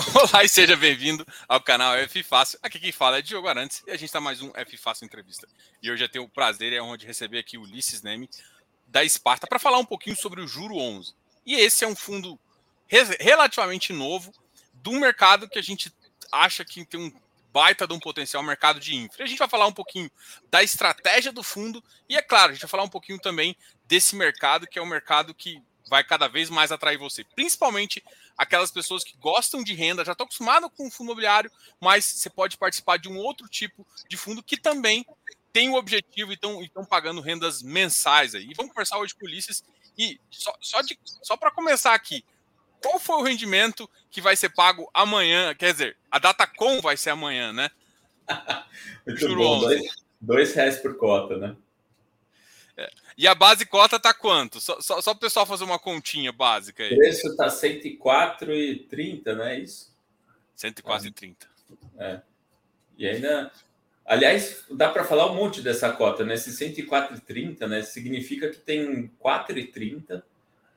Olá e seja bem-vindo ao canal F Fácil. Aqui quem fala é Diogo Arantes e a gente está mais um F Fácil Entrevista. E hoje eu tenho o prazer e a honra de receber aqui o Ulisses Neme, da Esparta, para falar um pouquinho sobre o Juro 11. E esse é um fundo relativamente novo do mercado que a gente acha que tem um baita de um potencial mercado de infra. A gente vai falar um pouquinho da estratégia do fundo e, é claro, a gente vai falar um pouquinho também desse mercado, que é um mercado que vai cada vez mais atrair você, principalmente aquelas pessoas que gostam de renda, já estão acostumadas com o fundo imobiliário, mas você pode participar de um outro tipo de fundo que também tem o objetivo e estão pagando rendas mensais aí. E vamos conversar hoje com o Ulisses. E só, só, só para começar aqui, qual foi o rendimento que vai ser pago amanhã? Quer dizer, a data com vai ser amanhã, né? Muito Juro bom, dois, dois reais por cota, né? É. E a base cota tá quanto? Só, só, só para o pessoal fazer uma continha básica aí. O preço tá 104,30, não é isso? 104,30. É. E ainda. Aliás, dá para falar um monte dessa cota, né? Esse 104,30, né? Significa que tem 4,30,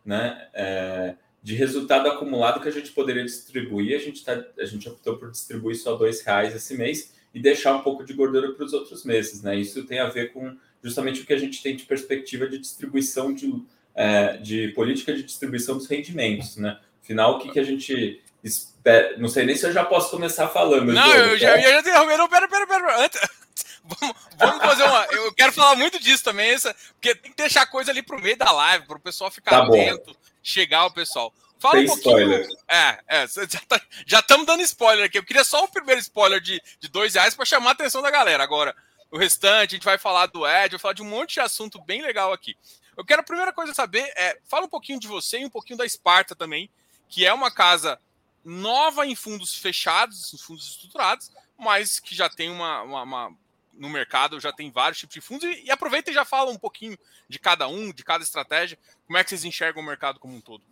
né? É, de resultado acumulado que a gente poderia distribuir. A gente, tá, a gente optou por distribuir só R$ reais esse mês e deixar um pouco de gordura para os outros meses, né? Isso tem a ver com justamente o que a gente tem de perspectiva de distribuição de, é, de política de distribuição dos rendimentos, né? Afinal, o que, que a gente espera? Não sei nem se eu já posso começar falando. Não, eu, já, eu já interrompi. Não, pera, pera, pera. Antes, vamos, vamos fazer uma. Eu quero falar muito disso também, essa, porque tem que deixar coisa ali pro meio da live, para o pessoal ficar tá atento, chegar o pessoal. Fala tem um pouquinho. Spoiler. É, é, já estamos tá, dando spoiler aqui. Eu queria só o primeiro spoiler de, de dois reais para chamar a atenção da galera. Agora, o restante, a gente vai falar do Ed, vai falar de um monte de assunto bem legal aqui. Eu quero a primeira coisa saber é, fala um pouquinho de você e um pouquinho da Esparta também, que é uma casa nova em fundos fechados, em fundos estruturados, mas que já tem uma, uma, uma no mercado, já tem vários tipos de fundos, e, e aproveita e já fala um pouquinho de cada um, de cada estratégia, como é que vocês enxergam o mercado como um todo.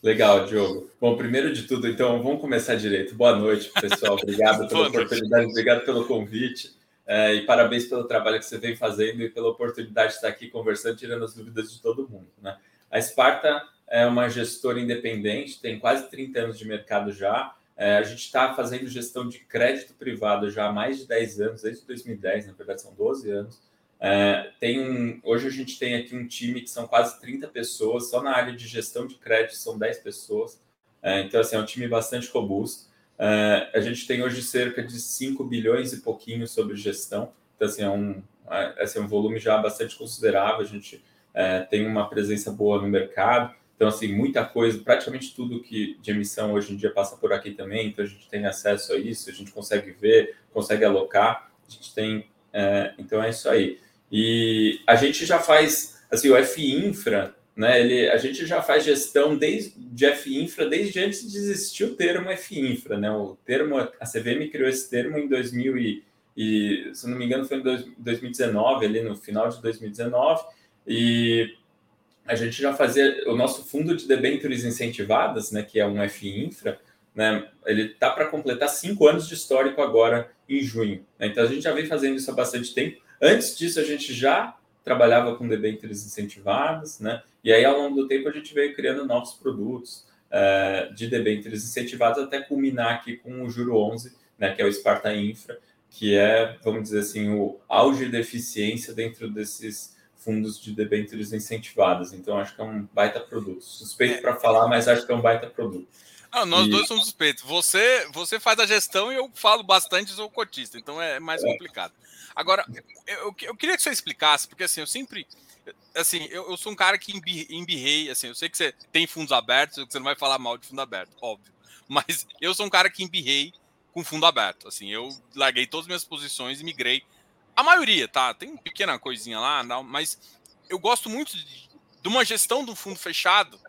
Legal, Diogo. Bom, primeiro de tudo, então, vamos começar direito. Boa noite, pessoal. Obrigado pela oportunidade, obrigado pelo convite. É, e parabéns pelo trabalho que você vem fazendo e pela oportunidade de estar aqui conversando, tirando as dúvidas de todo mundo. Né? A Sparta é uma gestora independente, tem quase 30 anos de mercado já. É, a gente está fazendo gestão de crédito privado já há mais de 10 anos, desde 2010, na verdade são 12 anos. É, tem um, hoje a gente tem aqui um time que são quase 30 pessoas, só na área de gestão de crédito são 10 pessoas. É, então, assim, é um time bastante robusto. Uh, a gente tem hoje cerca de 5 bilhões e pouquinho sobre gestão, então assim, é um, é, é um volume já bastante considerável, a gente uh, tem uma presença boa no mercado, então assim, muita coisa, praticamente tudo que de emissão hoje em dia passa por aqui também, então a gente tem acesso a isso, a gente consegue ver, consegue alocar, a gente tem, uh, então é isso aí. E a gente já faz, assim, o F-Infra, né? Ele, a gente já faz gestão desde de F-Infra desde antes de existir o termo F-Infra, né? O termo a CVM criou esse termo em 2000 e, e se não me engano foi em 2019, ali no final de 2019, e a gente já fazia o nosso fundo de debêntures incentivadas, né, que é um F-Infra, né, ele tá para completar cinco anos de histórico agora em junho. Né? Então a gente já vem fazendo isso há bastante tempo. Antes disso a gente já trabalhava com debêntures incentivadas, né? E aí, ao longo do tempo, a gente veio criando novos produtos uh, de debêntures incentivadas até culminar aqui com o Juro 11, né? Que é o Sparta Infra, que é, vamos dizer assim, o auge da eficiência dentro desses fundos de debêntures incentivadas. Então, acho que é um baita produto. Suspeito para falar, mas acho que é um baita produto. Ah, nós e... dois somos suspeitos. Você, você faz a gestão e eu falo bastante, sou cotista, então é mais é. complicado. Agora, eu, eu queria que você explicasse, porque assim, eu sempre. Assim, eu, eu sou um cara que embirrei, assim, eu sei que você tem fundos abertos, você não vai falar mal de fundo aberto, óbvio. Mas eu sou um cara que embirrei com fundo aberto. Assim, eu larguei todas as minhas posições e migrei. A maioria, tá? Tem uma pequena coisinha lá, não, mas eu gosto muito de, de uma gestão do fundo fechado.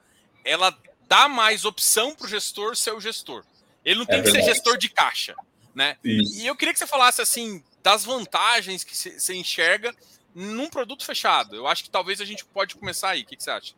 Ela dá mais opção para o gestor ser o gestor. Ele não tem é que ser gestor de caixa, né? Isso. E eu queria que você falasse assim das vantagens que você enxerga num produto fechado. Eu acho que talvez a gente pode começar aí. O que, você acha?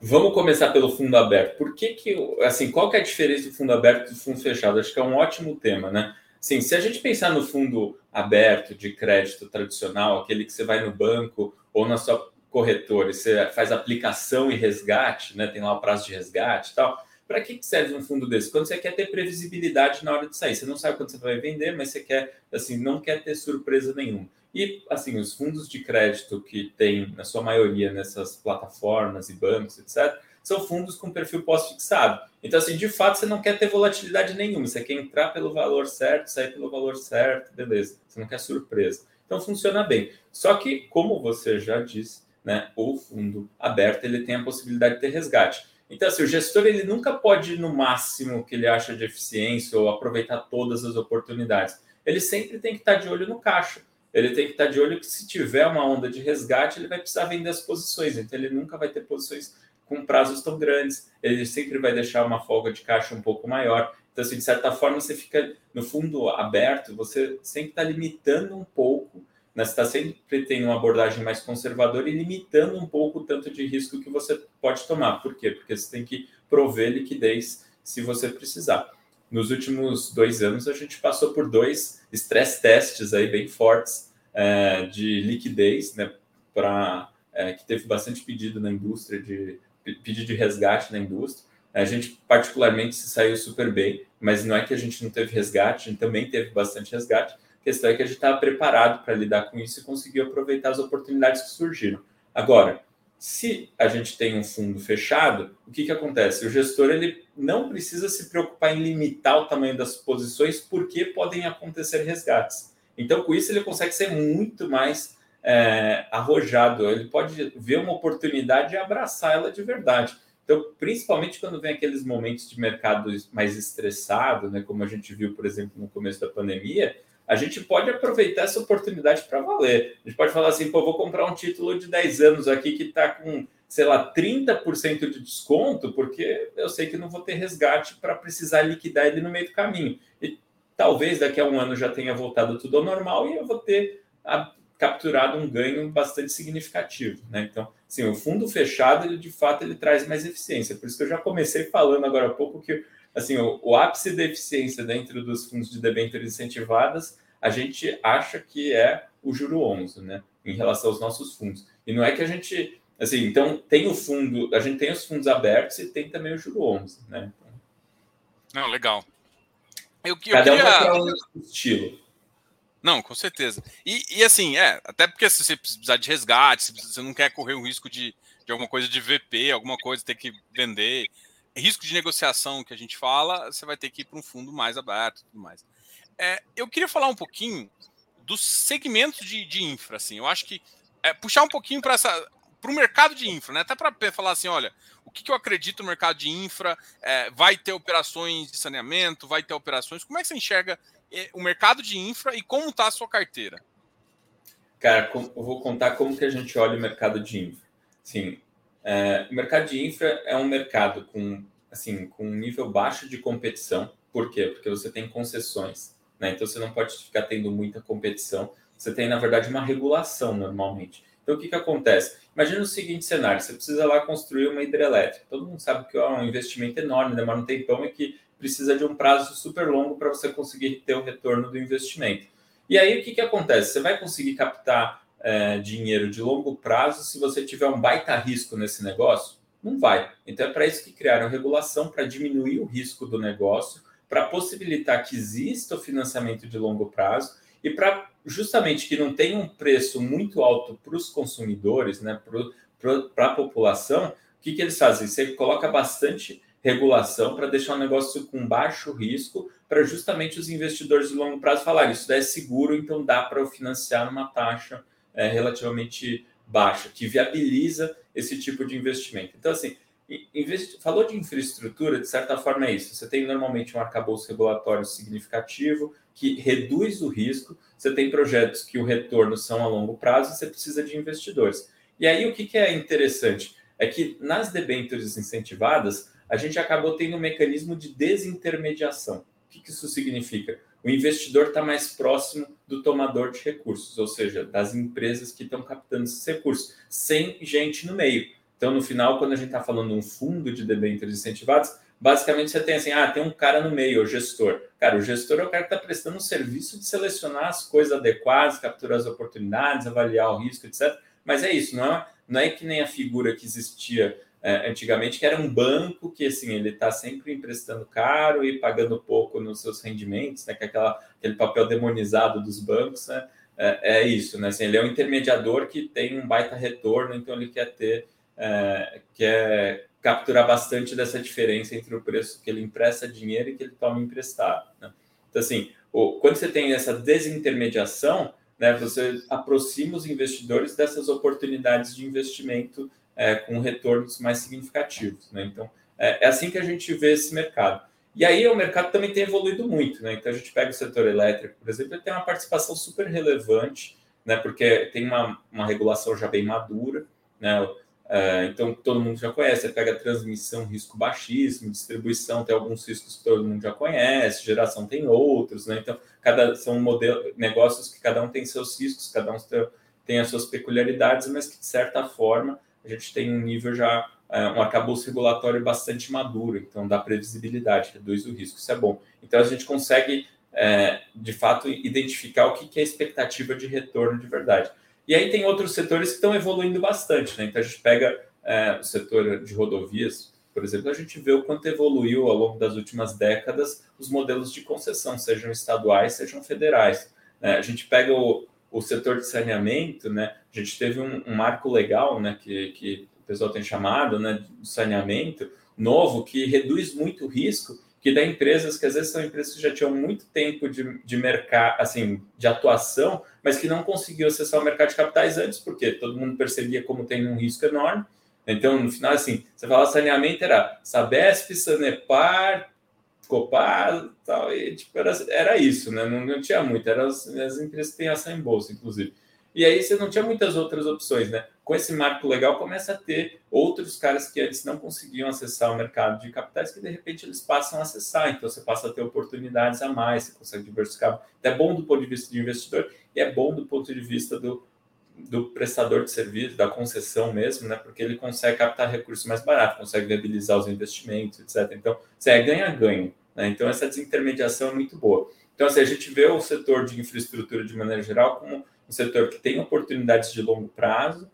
Vamos começar pelo fundo aberto. Por que que, assim, qual que é a diferença do fundo aberto e do fundo fechado? Acho que é um ótimo tema, né? Sim, se a gente pensar no fundo aberto de crédito tradicional, aquele que você vai no banco ou na sua corretora, e você faz aplicação e resgate, né? Tem lá o prazo de resgate e tal. Para que serve um fundo desse? Quando você quer ter previsibilidade na hora de sair. Você não sabe quando você vai vender, mas você quer, assim, não quer ter surpresa nenhuma. E, assim, os fundos de crédito que tem, na sua maioria, nessas plataformas e bancos, etc., são fundos com perfil pós-fixado. Então, assim, de fato, você não quer ter volatilidade nenhuma. Você quer entrar pelo valor certo, sair pelo valor certo, beleza. Você não quer surpresa. Então, funciona bem. Só que, como você já disse, né, o fundo aberto ele tem a possibilidade de ter resgate. Então, assim, o gestor ele nunca pode ir no máximo que ele acha de eficiência ou aproveitar todas as oportunidades. Ele sempre tem que estar de olho no caixa. Ele tem que estar de olho que se tiver uma onda de resgate, ele vai precisar vender as posições. Então, ele nunca vai ter posições com prazos tão grandes. Ele sempre vai deixar uma folga de caixa um pouco maior. Então, assim, de certa forma, você fica no fundo aberto, você sempre está limitando um pouco né? Você está sempre tendo uma abordagem mais conservadora e limitando um pouco o tanto de risco que você pode tomar. Por quê? Porque você tem que prover liquidez se você precisar. Nos últimos dois anos, a gente passou por dois stress tests aí bem fortes é, de liquidez, né? Para é, que teve bastante pedido na indústria de pedido de resgate na indústria. A gente particularmente se saiu super bem, mas não é que a gente não teve resgate, a gente também teve bastante resgate, a questão é que a gente estava preparado para lidar com isso e conseguiu aproveitar as oportunidades que surgiram. Agora, se a gente tem um fundo fechado, o que, que acontece? O gestor ele não precisa se preocupar em limitar o tamanho das posições, porque podem acontecer resgates. Então, com isso, ele consegue ser muito mais é, arrojado. Ele pode ver uma oportunidade e abraçar ela de verdade. Então, principalmente quando vem aqueles momentos de mercado mais estressado, né, como a gente viu, por exemplo, no começo da pandemia, a gente pode aproveitar essa oportunidade para valer. A gente pode falar assim, pô, vou comprar um título de 10 anos aqui que está com, sei lá, 30% de desconto, porque eu sei que não vou ter resgate para precisar liquidar ele no meio do caminho. E talvez daqui a um ano já tenha voltado tudo ao normal e eu vou ter a, capturado um ganho bastante significativo. Né? Então, sim, o fundo fechado, ele de fato ele traz mais eficiência. Por isso que eu já comecei falando agora há pouco que assim, o, o ápice da eficiência dentro dos fundos de debêntures incentivadas, a gente acha que é o juro 11, né, em relação aos nossos fundos. E não é que a gente, assim, então tem o fundo, a gente tem os fundos abertos e tem também o juro 11, né? Não, legal. Eu, eu Cada queria... um um estilo. Não, com certeza. E, e, assim, é, até porque se você precisar de resgate, se você não quer correr o risco de, de alguma coisa de VP, alguma coisa ter que vender, risco de negociação que a gente fala, você vai ter que ir para um fundo mais aberto e tudo mais. É, eu queria falar um pouquinho dos segmentos de, de infra, assim. Eu acho que é, puxar um pouquinho para essa para o mercado de infra, né? Até para falar assim, olha, o que, que, eu acredito no mercado de infra? É, vai ter operações de saneamento, vai ter operações. Como é que você enxerga é, o mercado de infra e como está a sua carteira? Cara, eu vou contar como que a gente olha o mercado de infra. Sim, é, o mercado de infra é um mercado com, assim, com um nível baixo de competição. Por quê? Porque você tem concessões. Né? Então, você não pode ficar tendo muita competição. Você tem, na verdade, uma regulação normalmente. Então, o que, que acontece? Imagina o seguinte cenário: você precisa lá construir uma hidrelétrica. Todo mundo sabe que é um investimento enorme, demora um tempão e que precisa de um prazo super longo para você conseguir ter o retorno do investimento. E aí, o que, que acontece? Você vai conseguir captar é, dinheiro de longo prazo se você tiver um baita risco nesse negócio? Não vai. Então é para isso que criaram regulação para diminuir o risco do negócio, para possibilitar que exista o financiamento de longo prazo e para justamente que não tenha um preço muito alto para os consumidores, né, para a população, o que, que eles fazem? Você coloca bastante regulação para deixar o negócio com baixo risco, para justamente os investidores de longo prazo falarem isso é seguro, então dá para eu financiar numa taxa é, relativamente baixa, que viabiliza esse tipo de investimento. Então, assim, falou de infraestrutura, de certa forma é isso. Você tem normalmente um arcabouço regulatório significativo que reduz o risco. Você tem projetos que o retorno são a longo prazo, você precisa de investidores. E aí o que, que é interessante é que nas debêntures incentivadas a gente acabou tendo um mecanismo de desintermediação. O que, que isso significa? o investidor está mais próximo do tomador de recursos, ou seja, das empresas que estão captando esses recursos, sem gente no meio. Então, no final, quando a gente está falando de um fundo de debêntures incentivados, basicamente você tem assim, ah, tem um cara no meio, o gestor. Cara, o gestor é o cara que está prestando um serviço de selecionar as coisas adequadas, capturar as oportunidades, avaliar o risco, etc. Mas é isso, não é, não é que nem a figura que existia é, antigamente, que era um banco que assim ele está sempre emprestando caro e pagando pouco nos seus rendimentos, né? Que é aquela, aquele papel demonizado dos bancos, né? É, é isso, né? Assim, ele é um intermediador que tem um baita retorno, então ele quer ter, é, quer capturar bastante dessa diferença entre o preço que ele empresta dinheiro e que ele toma emprestado. Né? Então, assim, o, quando você tem essa desintermediação, né, você aproxima os investidores dessas oportunidades de investimento é, com retornos mais significativos. Né? Então, é, é, assim que a gente vê esse mercado. E aí o mercado também tem evoluído muito. Né? Então, a gente pega o setor elétrico, por exemplo, ele tem uma participação super relevante, né? porque tem uma, uma regulação já bem madura. Né? É, então, todo mundo já conhece. Você pega transmissão, risco baixíssimo, distribuição tem alguns riscos que todo mundo já conhece, geração tem outros. Né? Então, cada, são modelo, negócios que cada um tem seus riscos, cada um tem as suas peculiaridades, mas que, de certa forma, a gente tem um nível já, é, um arcabouço regulatório bastante maduro, então dá previsibilidade, reduz o risco, isso é bom. Então a gente consegue, é, de fato, identificar o que é a expectativa de retorno de verdade. E aí tem outros setores que estão evoluindo bastante, né? Então a gente pega é, o setor de rodovias, por exemplo, a gente vê o quanto evoluiu ao longo das últimas décadas os modelos de concessão, sejam estaduais, sejam federais. Né? A gente pega o, o setor de saneamento, né, a gente teve um, um marco legal, né, que, que o pessoal tem chamado, né, de saneamento novo, que reduz muito o risco, que dá empresas que às vezes são empresas que já tinham muito tempo de, de mercado, assim, de atuação, mas que não conseguiam acessar o mercado de capitais antes, porque todo mundo percebia como tem um risco enorme. Então, no final, assim, você fala saneamento, era Sabesp, Sanepar, Copar, tal, e tipo, era, era isso, né? Não, não tinha muito, eram as, as empresas que têm ação em bolsa, inclusive. E aí você não tinha muitas outras opções, né? Com esse marco legal, começa a ter outros caras que antes não conseguiam acessar o mercado de capitais, que de repente eles passam a acessar. Então você passa a ter oportunidades a mais, você consegue diversificar. É bom do ponto de vista de investidor e é bom do ponto de vista do, do prestador de serviço, da concessão mesmo, né? Porque ele consegue captar recursos mais baratos, consegue viabilizar os investimentos, etc. Então, você é ganha-ganho. Né? Então, essa desintermediação é muito boa. Então, assim, a gente vê o setor de infraestrutura de maneira geral como um setor que tem oportunidades de longo prazo,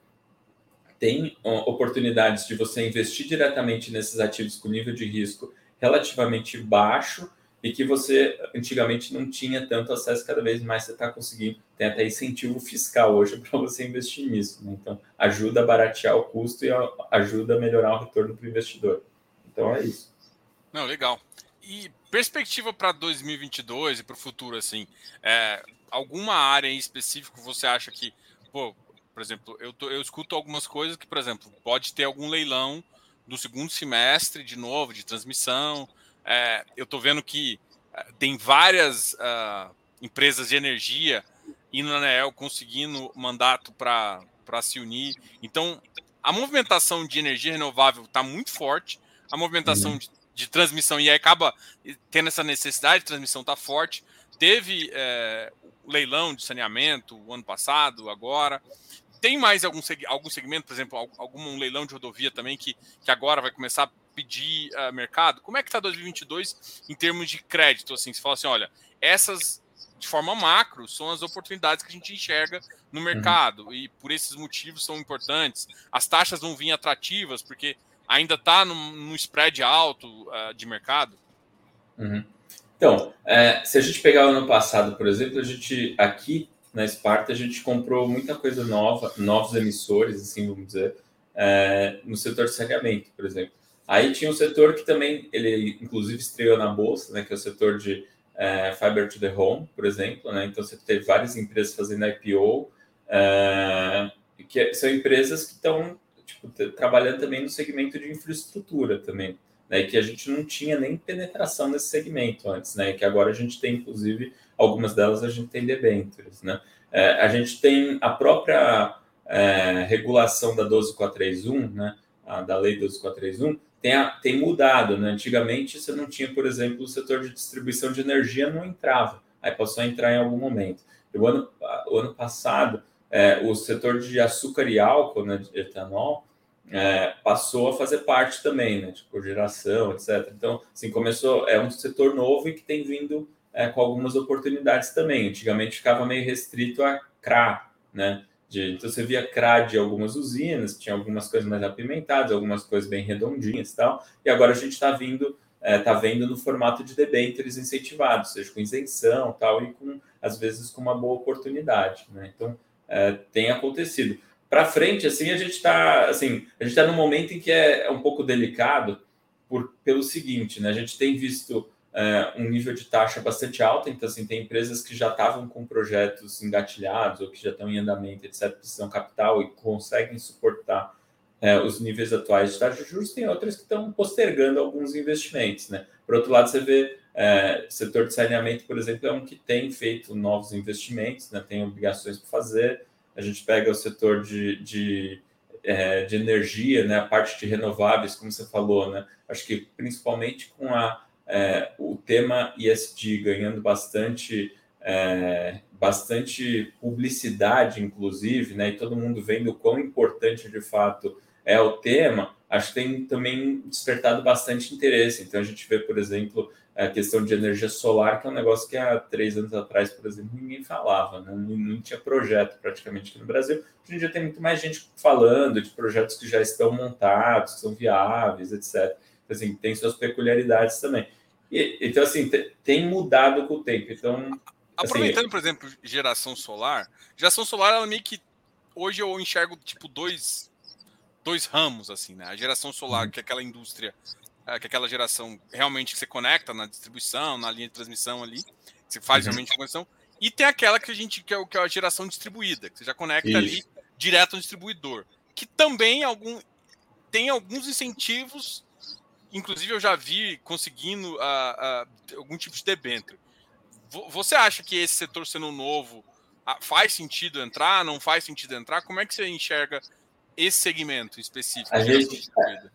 tem oportunidades de você investir diretamente nesses ativos com nível de risco relativamente baixo e que você antigamente não tinha tanto acesso, cada vez mais você está conseguindo, tem até incentivo fiscal hoje para você investir nisso. Né? Então, ajuda a baratear o custo e ajuda a melhorar o retorno para o investidor. Então, é isso. Não, legal. E perspectiva para 2022 e para o futuro, assim, é, alguma área em específico você acha que, pô, por exemplo, eu, tô, eu escuto algumas coisas que, por exemplo, pode ter algum leilão do segundo semestre de novo, de transmissão. É, eu estou vendo que é, tem várias uh, empresas de energia indo na ANEEL conseguindo mandato para se unir. Então, a movimentação de energia renovável está muito forte, a movimentação uhum. de de transmissão e aí acaba tendo essa necessidade de transmissão tá forte. Teve é, leilão de saneamento o ano passado, agora. Tem mais algum, algum segmento, por exemplo, algum um leilão de rodovia também que, que agora vai começar a pedir uh, mercado? Como é que está 2022 em termos de crédito? Assim, você fala assim, olha, essas de forma macro são as oportunidades que a gente enxerga no uhum. mercado uhum. e por esses motivos são importantes. As taxas vão vir atrativas porque ainda está num, spread alto uh, de mercado? Uhum. Então, é, se a gente pegar o ano passado, por exemplo, a gente aqui na Sparta a gente comprou muita coisa nova, novos emissores, assim vamos dizer, é, no setor de saneamento, por exemplo. Aí tinha um setor que também ele inclusive estreou na bolsa, né, que é o setor de é, fiber to the home, por exemplo, né? Então você teve várias empresas fazendo IPO, é, que são empresas que estão tipo, trabalhando também no segmento de infraestrutura também, né? Que a gente não tinha nem penetração nesse segmento antes, né? Que agora a gente tem, inclusive, algumas delas a gente tem debêntures, né? É, a gente tem a própria é, regulação da 12431, né? A, da lei 12431, tem, a, tem mudado, né? Antigamente você não tinha, por exemplo, o setor de distribuição de energia não entrava, aí passou a entrar em algum momento. o ano, o ano passado é, o setor de açúcar e álcool, né, de etanol, é, passou a fazer parte também, né, de cogeração, etc. Então, assim, começou, é um setor novo e que tem vindo é, com algumas oportunidades também. Antigamente ficava meio restrito a CRA, né, de, então você via CRAD de algumas usinas, tinha algumas coisas mais apimentadas, algumas coisas bem redondinhas e tal, e agora a gente está vindo, é, tá vendo no formato de debêntures incentivados, seja com isenção tal, e com, às vezes, com uma boa oportunidade. Né? Então, é, tem acontecido. Para frente, assim, a gente está assim, a gente está num momento em que é, é um pouco delicado por, pelo seguinte, né? A gente tem visto é, um nível de taxa bastante alto, então assim, tem empresas que já estavam com projetos engatilhados ou que já estão em andamento, etc., precisam capital e conseguem suportar é, os níveis atuais de taxa de juros, tem outras que estão postergando alguns investimentos. Né? Por outro lado, você vê é, setor de saneamento, por exemplo, é um que tem feito novos investimentos, né? tem obrigações para fazer. A gente pega o setor de, de, é, de energia, né? a parte de renováveis, como você falou, né? acho que principalmente com a é, o tema ESG ganhando bastante, é, bastante publicidade, inclusive, né, e todo mundo vendo o quão importante de fato é o tema, acho que tem também despertado bastante interesse. Então, a gente vê, por exemplo, a questão de energia solar, que é um negócio que há três anos atrás, por exemplo, ninguém falava, né? não, tinha projeto praticamente aqui no Brasil. Hoje em dia tem muito mais gente falando de projetos que já estão montados, que são viáveis, etc. Assim, tem suas peculiaridades também. E, então, assim, tem mudado com o tempo. Então, assim, Aproveitando, assim, por exemplo, geração solar, geração solar, ela meio que. Hoje eu enxergo, tipo, dois, dois ramos, assim, né? A geração solar, uhum. que é aquela indústria, é, que é aquela geração realmente que você conecta na distribuição, na linha de transmissão ali, que você faz uhum. realmente a conexão, e tem aquela que a gente que é, que é a geração distribuída, que você já conecta Isso. ali direto no distribuidor, que também algum, tem alguns incentivos inclusive eu já vi conseguindo uh, uh, algum tipo de debênture. Você acha que esse setor sendo novo uh, faz sentido entrar? Não faz sentido entrar? Como é que você enxerga esse segmento específico? A gente,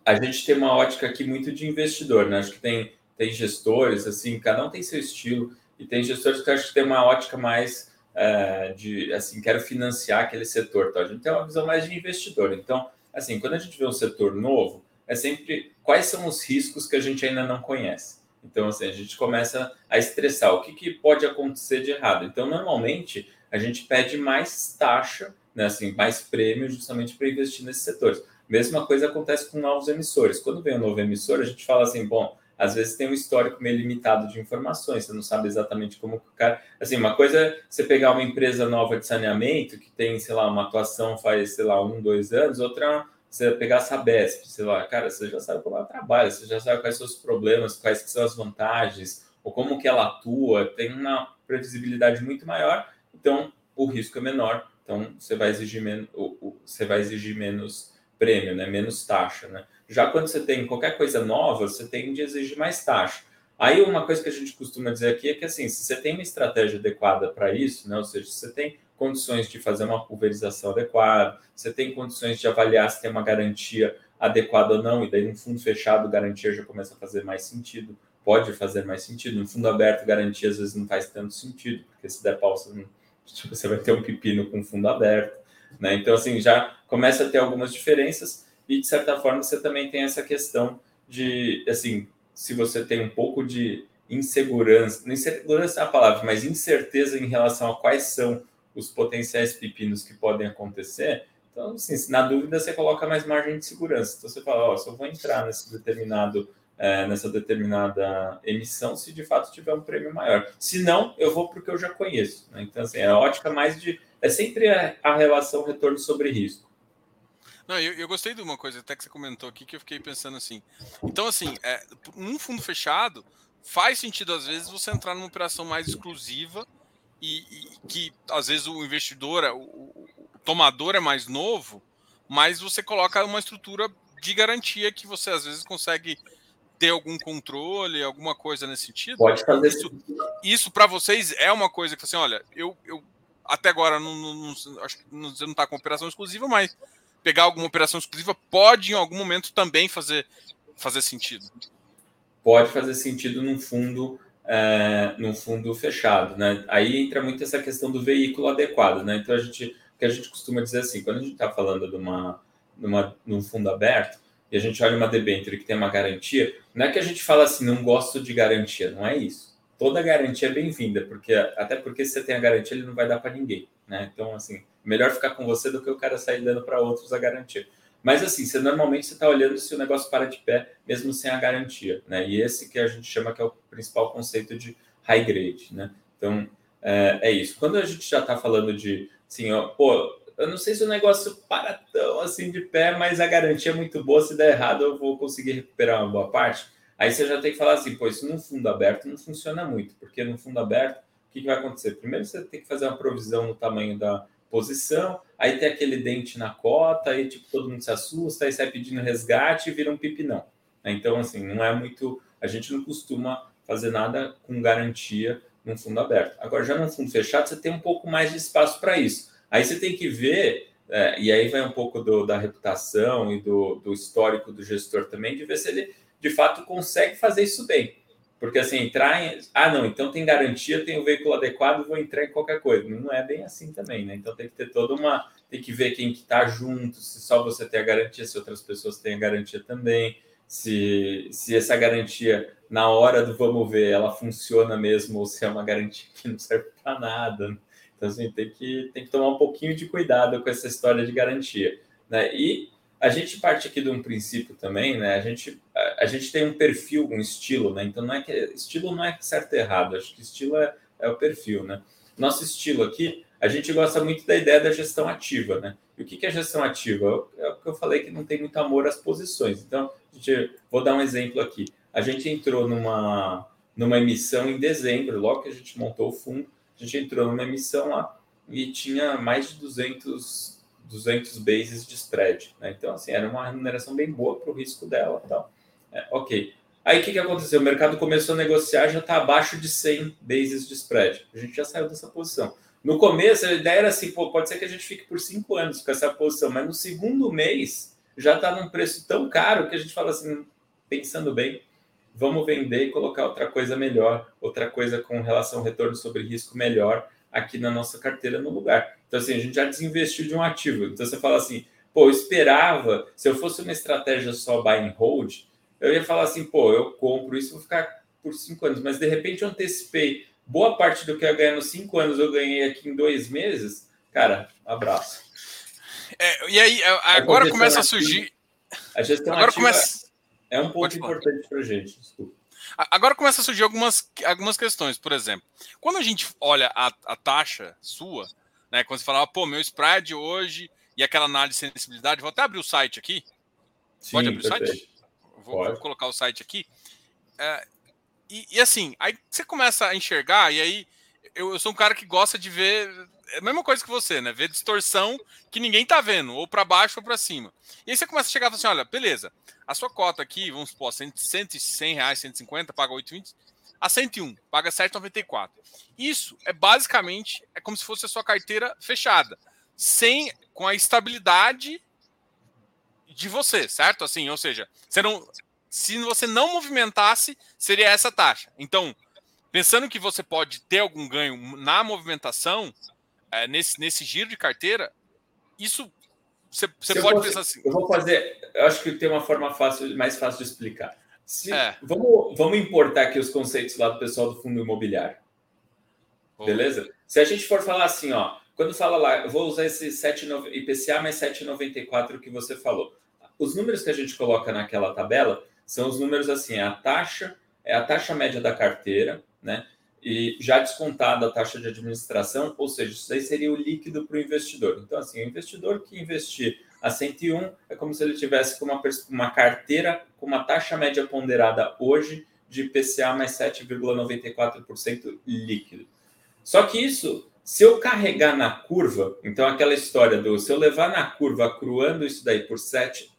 a gente tem uma ótica aqui muito de investidor, né? Acho que tem, tem gestores, assim, cada um tem seu estilo, e tem gestores que acho que tem uma ótica mais uh, de, assim, quero financiar aquele setor. Tá? A gente tem uma visão mais de investidor. Então, assim, quando a gente vê um setor novo, é sempre quais são os riscos que a gente ainda não conhece. Então, assim, a gente começa a estressar o que, que pode acontecer de errado. Então, normalmente, a gente pede mais taxa, né, assim, mais prêmio justamente para investir nesses setores. Mesma coisa acontece com novos emissores. Quando vem um novo emissor, a gente fala assim, bom, às vezes tem um histórico meio limitado de informações, você não sabe exatamente como o cara. Assim, uma coisa é você pegar uma empresa nova de saneamento que tem, sei lá, uma atuação faz, sei lá, um, dois anos, outra você pegar a Sabesp, sei lá, cara, você já sabe como ela trabalha, você já sabe quais são os problemas, quais são as vantagens, ou como que ela atua, tem uma previsibilidade muito maior, então o risco é menor, então você vai exigir menos, você vai exigir menos prêmio, né? menos taxa. Né? Já quando você tem qualquer coisa nova, você tem de exigir mais taxa. Aí uma coisa que a gente costuma dizer aqui é que assim, se você tem uma estratégia adequada para isso, né? ou seja, se você tem condições de fazer uma pulverização adequada, você tem condições de avaliar se tem uma garantia adequada ou não, e daí no fundo fechado garantia já começa a fazer mais sentido, pode fazer mais sentido. No fundo aberto, garantia às vezes não faz tanto sentido, porque se der pau, você, tipo, você vai ter um pepino com fundo aberto. Né? Então, assim, já começa a ter algumas diferenças, e de certa forma você também tem essa questão de, assim, se você tem um pouco de insegurança, insegurança é a palavra, mas incerteza em relação a quais são os potenciais pepinos que podem acontecer. Então, assim, na dúvida, você coloca mais margem de segurança. Então, você fala, ó, só vou entrar nesse determinado, é, nessa determinada emissão se de fato tiver um prêmio maior. Se não, eu vou porque eu já conheço. Né? Então, assim, é a ótica mais de... É sempre a, a relação retorno sobre risco. Não, eu, eu, gostei de uma coisa até que você comentou aqui que eu fiquei pensando assim. Então, assim, é, num fundo fechado, faz sentido às vezes você entrar numa operação mais exclusiva e, e que às vezes o investidor, o, o, tomador é mais novo, mas você coloca uma estrutura de garantia que você às vezes consegue ter algum controle, alguma coisa nesse sentido. Pode fazer isso. Isso para vocês é uma coisa que assim, olha, eu, eu até agora não, não, não acho que não está com operação exclusiva, mas pegar alguma operação exclusiva pode em algum momento também fazer fazer sentido. Pode fazer sentido num fundo é, num fundo fechado, né? Aí entra muito essa questão do veículo adequado, né? Então a gente, que a gente costuma dizer assim, quando a gente está falando de uma, de uma, num fundo aberto e a gente olha uma debênture que tem uma garantia, não é que a gente fala assim, não gosto de garantia, não é isso. Toda garantia é bem-vinda, porque até porque se você tem a garantia, ele não vai dar para ninguém. né? Então, assim, melhor ficar com você do que o cara sair dando para outros a garantia. Mas assim, você normalmente você está olhando se o negócio para de pé, mesmo sem a garantia, né? E esse que a gente chama que é o principal conceito de high grade, né? Então é, é isso. Quando a gente já está falando de assim, ó, pô, eu não sei se o negócio para tão assim de pé, mas a garantia é muito boa. Se der errado, eu vou conseguir recuperar uma boa parte. Aí você já tem que falar assim, pô, isso num fundo aberto não funciona muito, porque no fundo aberto, o que, que vai acontecer? Primeiro você tem que fazer uma provisão no tamanho da posição, aí tem aquele dente na cota, aí tipo, todo mundo se assusta, aí sai pedindo resgate e vira um pipinão. Né? Então, assim, não é muito. A gente não costuma fazer nada com garantia num fundo aberto. Agora, já num fundo fechado, você tem um pouco mais de espaço para isso. Aí você tem que ver, é, e aí vai um pouco do, da reputação e do, do histórico do gestor também, de ver se ele de fato consegue fazer isso bem. Porque assim, entrar em. Ah, não, então tem garantia, tem o veículo adequado, vou entrar em qualquer coisa. Não é bem assim também, né? Então tem que ter toda uma. Tem que ver quem que está junto, se só você tem a garantia, se outras pessoas têm a garantia também, se, se essa garantia, na hora do vamos ver, ela funciona mesmo, ou se é uma garantia que não serve para nada. Então, assim, tem que, tem que tomar um pouquinho de cuidado com essa história de garantia. Né? E a gente parte aqui de um princípio também, né? A gente, a, a, gente tem um perfil, um estilo, né? Então não é que estilo não é certo e errado, acho que estilo é, é o perfil, né? Nosso estilo aqui, a gente gosta muito da ideia da gestão ativa, né? E o que é gestão ativa? É o que eu falei que não tem muito amor às posições. Então, gente, vou dar um exemplo aqui. A gente entrou numa, numa emissão em dezembro, logo que a gente montou o fundo, a gente entrou numa emissão lá e tinha mais de 200 200 bases de spread. Né? Então, assim, era uma remuneração bem boa para o risco dela. Então, é, ok. Aí o que, que aconteceu? O mercado começou a negociar, já está abaixo de 100 bases de spread. A gente já saiu dessa posição. No começo, a ideia era assim: pô, pode ser que a gente fique por cinco anos com essa posição, mas no segundo mês já está num preço tão caro que a gente fala assim, pensando bem, vamos vender e colocar outra coisa melhor, outra coisa com relação retorno sobre risco melhor aqui na nossa carteira no lugar. Então, assim, a gente já desinvestiu de um ativo. Então, você fala assim, pô, eu esperava, se eu fosse uma estratégia só buy and hold, eu ia falar assim, pô, eu compro isso, vou ficar por cinco anos, mas de repente eu antecipei boa parte do que eu ia ganhar nos cinco anos, eu ganhei aqui em dois meses, cara, abraço. É, e aí, agora começa a surgir. A gestão agora começa... é um ponto importante para a gente, desculpa. Agora começa a surgir algumas, algumas questões. Por exemplo, quando a gente olha a, a taxa sua, né, quando você fala, pô, meu spread hoje e aquela análise de sensibilidade, vou até abrir o site aqui. Sim, Pode abrir perfeito. o site? Vou, vou, colocar o site aqui. É, e, e, assim, aí você começa a enxergar, e aí eu, eu, sou um cara que gosta de ver. É a mesma coisa que você, né? Ver distorção que ninguém tá vendo, ou para baixo ou para cima. E aí você começa a chegar e fala assim: olha, beleza, a sua cota aqui, vamos supor, 100, 100 reais, 150, paga 8,20, a 101, paga 7,94. Isso é basicamente, é como se fosse a sua carteira fechada, sem, com a estabilidade de você, certo? Assim, ou seja, você não, se você não movimentasse, seria essa taxa. Então, pensando que você pode ter algum ganho na movimentação, é, nesse, nesse giro de carteira, isso você, você pode fosse, pensar assim. Eu vou fazer. Eu acho que tem uma forma fácil, mais fácil de explicar. Se, é. vamos, vamos importar aqui os conceitos lá do pessoal do fundo imobiliário. Oh. Beleza? Se a gente for falar assim, ó, quando fala lá, eu vou usar esse 7, IPCA mais 7,94 que você falou. Os números que a gente coloca naquela tabela são os números assim, a taxa, é a taxa média da carteira, né? e já descontada a taxa de administração, ou seja, isso aí seria o líquido para o investidor. Então, assim, o investidor que investir a 101 é como se ele tivesse uma, uma carteira com uma taxa média ponderada hoje de IPCA mais 7,94% líquido. Só que isso, se eu carregar na curva, então aquela história do se eu levar na curva cruando isso daí por 7,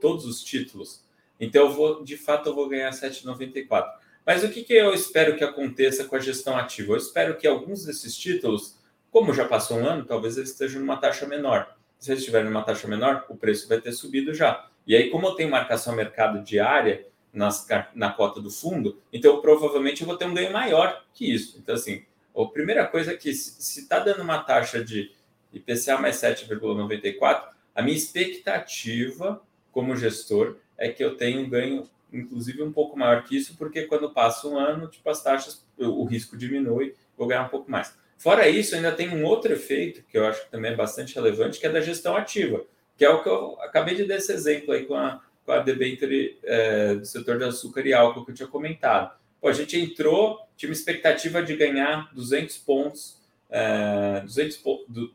todos os títulos, então eu vou, de fato, eu vou ganhar 7,94. Mas o que, que eu espero que aconteça com a gestão ativa? Eu espero que alguns desses títulos, como já passou um ano, talvez eles estejam numa taxa menor. Se eles estiverem numa taxa menor, o preço vai ter subido já. E aí, como eu tenho marcação mercado diária nas, na cota do fundo, então provavelmente eu vou ter um ganho maior que isso. Então, assim, a primeira coisa é que se está dando uma taxa de IPCA mais 7,94, a minha expectativa como gestor é que eu tenha um ganho inclusive um pouco maior que isso, porque quando passa um ano, tipo, as taxas, o risco diminui, vou ganhar um pouco mais. Fora isso, ainda tem um outro efeito que eu acho que também é bastante relevante, que é da gestão ativa, que é o que eu acabei de dar esse exemplo aí com a, com a debenture é, do setor de açúcar e álcool que eu tinha comentado. Pô, a gente entrou, tinha uma expectativa de ganhar 200 pontos, é, 200,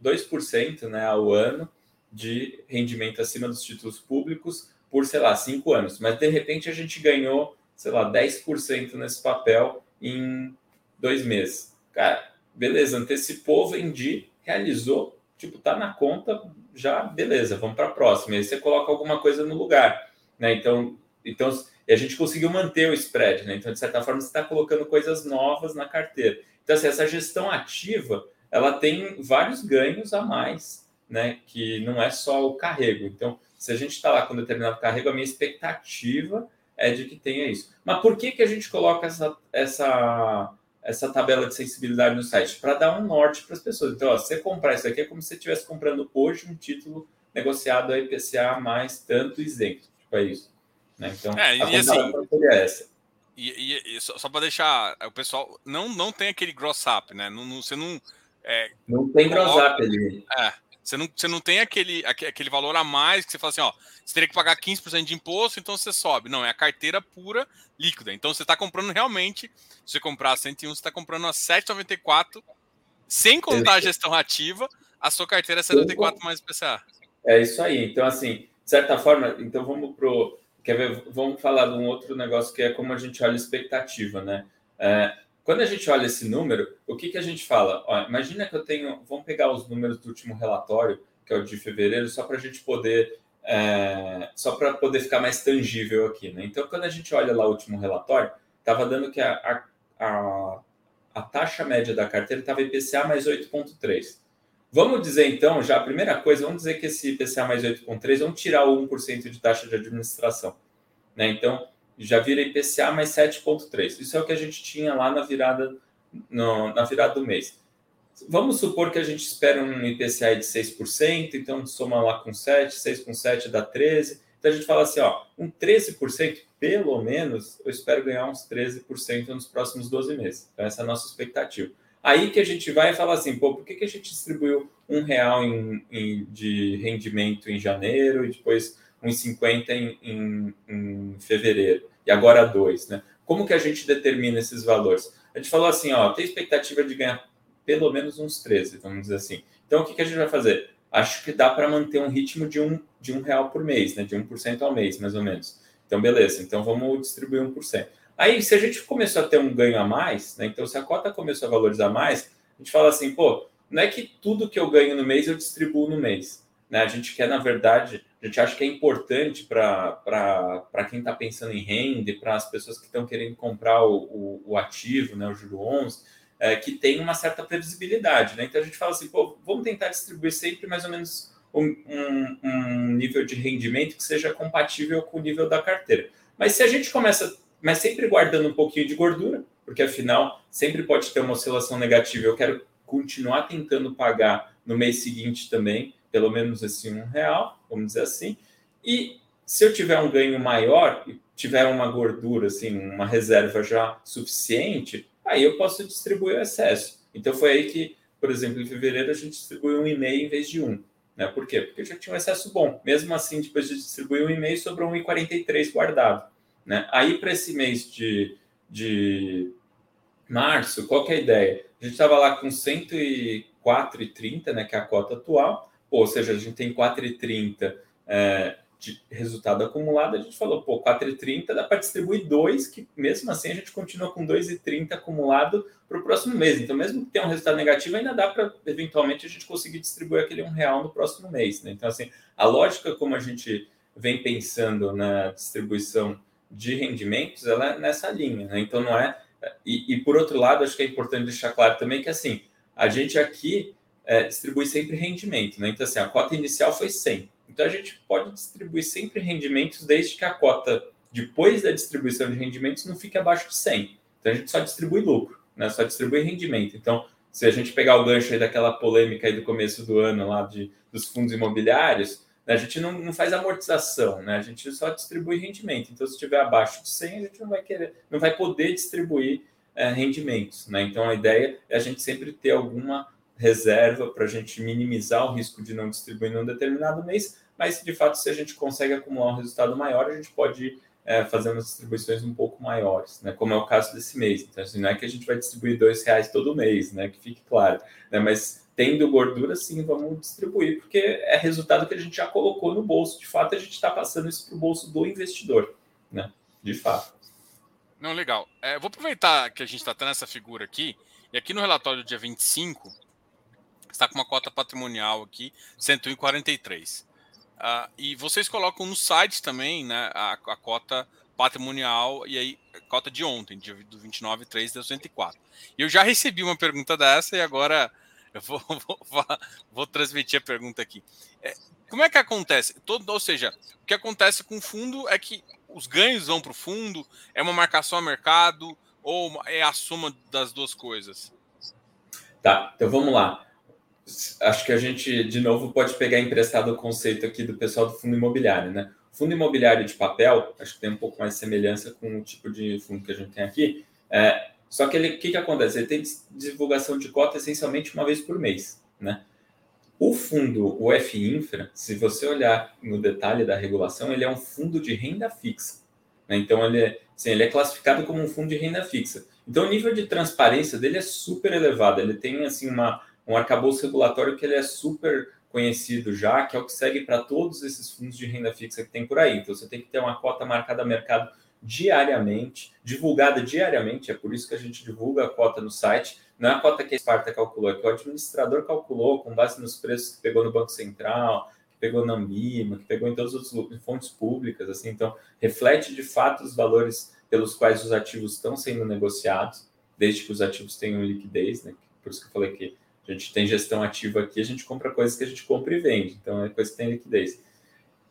2% né, ao ano de rendimento acima dos títulos públicos por, sei lá, cinco anos. Mas, de repente, a gente ganhou, sei lá, 10% nesse papel em dois meses. Cara, beleza, antecipou, vendi, realizou, tipo, tá na conta, já, beleza, vamos para a próxima. Aí você coloca alguma coisa no lugar, né? Então, então a gente conseguiu manter o spread, né? Então, de certa forma, você está colocando coisas novas na carteira. Então, assim, essa gestão ativa, ela tem vários ganhos a mais, né? Que não é só o carrego. Então, se a gente está lá com determinado carrego, a minha expectativa é de que tenha isso. Mas por que, que a gente coloca essa, essa, essa tabela de sensibilidade no site? Para dar um norte para as pessoas. Então, ó, se você comprar isso aqui, é como se você estivesse comprando hoje um título negociado a IPCA mais tanto isento. Tipo, é isso. Né? Então, é, e assim, é essa. E, e, e só, só para deixar o pessoal não não tem aquele gross up, né? Não, não, você não é, não tem gross up ali. É, você não, você não tem aquele, aquele valor a mais que você fala assim, ó, você teria que pagar 15% de imposto, então você sobe. Não, é a carteira pura líquida. Então você está comprando realmente, se você comprar a 101, você está comprando a 7,94, sem contar a gestão ativa, a sua carteira é 74 mais PCA. É isso aí. Então, assim, de certa forma, então vamos pro. Quer ver? Vamos falar de um outro negócio que é como a gente olha a expectativa, né? É, quando a gente olha esse número, o que, que a gente fala? Ó, imagina que eu tenho. Vamos pegar os números do último relatório, que é o de fevereiro, só para a gente poder. É, só para poder ficar mais tangível aqui. Né? Então, quando a gente olha lá o último relatório, estava dando que a, a, a, a, taxa média da carteira estava IPCA mais 8,3. Vamos dizer então, já a primeira coisa, vamos dizer que esse IPCA mais 8,3, vamos tirar o 1% de taxa de administração. Né? Então, já vira IPCA mais 7,3. Isso é o que a gente tinha lá na virada, no, na virada do mês. Vamos supor que a gente espera um IPCA de 6%, então soma lá com 7, 6 com 7 dá 13. Então a gente fala assim, ó, um 13%, pelo menos, eu espero ganhar uns 13% nos próximos 12 meses. Então essa é a nossa expectativa. Aí que a gente vai falar assim, pô, por que, que a gente distribuiu um real em, em, de rendimento em janeiro e depois 1,50 em, em, em fevereiro e agora 2, né? Como que a gente determina esses valores? A gente falou assim, ó, tem expectativa de ganhar pelo menos uns 13, vamos dizer assim. Então, o que, que a gente vai fazer? Acho que dá para manter um ritmo de um, de um real por mês, né? De 1% ao mês, mais ou menos. Então, beleza. Então, vamos distribuir 1%. Aí, se a gente começou a ter um ganho a mais, né? Então, se a cota começou a valorizar mais, a gente fala assim, pô, não é que tudo que eu ganho no mês eu distribuo no mês. Né? A gente quer, na verdade, a gente acha que é importante para quem está pensando em renda, para as pessoas que estão querendo comprar o, o, o, ativo, né, o juro 11, é, que tem uma certa previsibilidade. Né? Então a gente fala assim, pô, vamos tentar distribuir sempre mais ou menos um, um, um, nível de rendimento que seja compatível com o nível da carteira. Mas se a gente começa, mas sempre guardando um pouquinho de gordura, porque afinal sempre pode ter uma oscilação negativa, eu quero continuar tentando pagar no mês seguinte também, pelo menos assim um real, vamos dizer assim. E se eu tiver um ganho maior e tiver uma gordura, assim, uma reserva já suficiente, aí eu posso distribuir o excesso. Então foi aí que, por exemplo, em fevereiro a gente distribuiu um e-mail em vez de um. Né? Por quê? Porque já tinha um excesso bom. Mesmo assim, depois de distribuir um e-mail, sobrou 1,43 guardado. Né? Aí, para esse mês de, de março, qual que é a ideia? A gente estava lá com 104,30, né, que é a cota atual, ou seja, a gente tem 4,30 é, de resultado acumulado, a gente falou, pô, 4,30 dá para distribuir 2, que mesmo assim a gente continua com 2,30 acumulado para o próximo mês. Então, mesmo que tenha um resultado negativo, ainda dá para, eventualmente, a gente conseguir distribuir aquele um real no próximo mês. Né? Então, assim, a lógica como a gente vem pensando na distribuição de rendimentos, ela é nessa linha. Né? Então, não é... E, e, por outro lado, acho que é importante deixar claro também que, assim, a gente aqui é, distribui sempre rendimento. Né? Então, assim, a cota inicial foi 100. Então, a gente pode distribuir sempre rendimentos desde que a cota, depois da distribuição de rendimentos, não fique abaixo de 100. Então, a gente só distribui lucro, né? só distribui rendimento. Então, se a gente pegar o gancho aí daquela polêmica aí do começo do ano lá de, dos fundos imobiliários, né? a gente não, não faz amortização, né? a gente só distribui rendimento. Então, se estiver abaixo de 100, a gente não vai querer, não vai poder distribuir é, rendimentos. Né? Então, a ideia é a gente sempre ter alguma reserva para a gente minimizar o risco de não distribuir num determinado mês, mas de fato, se a gente consegue acumular um resultado maior, a gente pode é, fazer umas distribuições um pouco maiores, né? como é o caso desse mês. Então, assim, não é que a gente vai distribuir dois reais todo mês, né? que fique claro, né? mas tendo gordura, sim, vamos distribuir, porque é resultado que a gente já colocou no bolso. De fato, a gente está passando isso para o bolso do investidor, né? de fato. Não, legal. É, vou aproveitar que a gente está tendo essa figura aqui, e aqui no relatório do dia 25, está com uma cota patrimonial aqui, 143. Uh, e vocês colocam no site também né, a, a cota patrimonial e aí cota de ontem, de, do 29 3 de 104. E eu já recebi uma pergunta dessa e agora eu vou, vou, vou transmitir a pergunta aqui. É, como é que acontece? Todo, ou seja, o que acontece com o fundo é que os ganhos vão para o fundo, é uma marcação a mercado ou é a soma das duas coisas? Tá, então vamos lá acho que a gente, de novo, pode pegar emprestado o conceito aqui do pessoal do fundo imobiliário, né? Fundo imobiliário de papel, acho que tem um pouco mais de semelhança com o tipo de fundo que a gente tem aqui. É, só que ele, o que, que acontece? Ele tem divulgação de cota essencialmente uma vez por mês, né? O fundo, o F-Infra, se você olhar no detalhe da regulação, ele é um fundo de renda fixa. Né? Então, ele é, assim, ele é classificado como um fundo de renda fixa. Então, o nível de transparência dele é super elevado. Ele tem, assim, uma, um arcabouço regulatório que ele é super conhecido já, que é o que segue para todos esses fundos de renda fixa que tem por aí. Então, você tem que ter uma cota marcada a mercado diariamente, divulgada diariamente, é por isso que a gente divulga a cota no site. Não é a cota que a Sparta calculou, é que o administrador calculou com base nos preços que pegou no Banco Central, que pegou na Ambima, que pegou em todas as fontes públicas, assim, então reflete de fato os valores pelos quais os ativos estão sendo negociados, desde que os ativos tenham liquidez, né? Por isso que eu falei que a gente tem gestão ativa aqui, a gente compra coisas que a gente compra e vende, então é coisa que tem liquidez.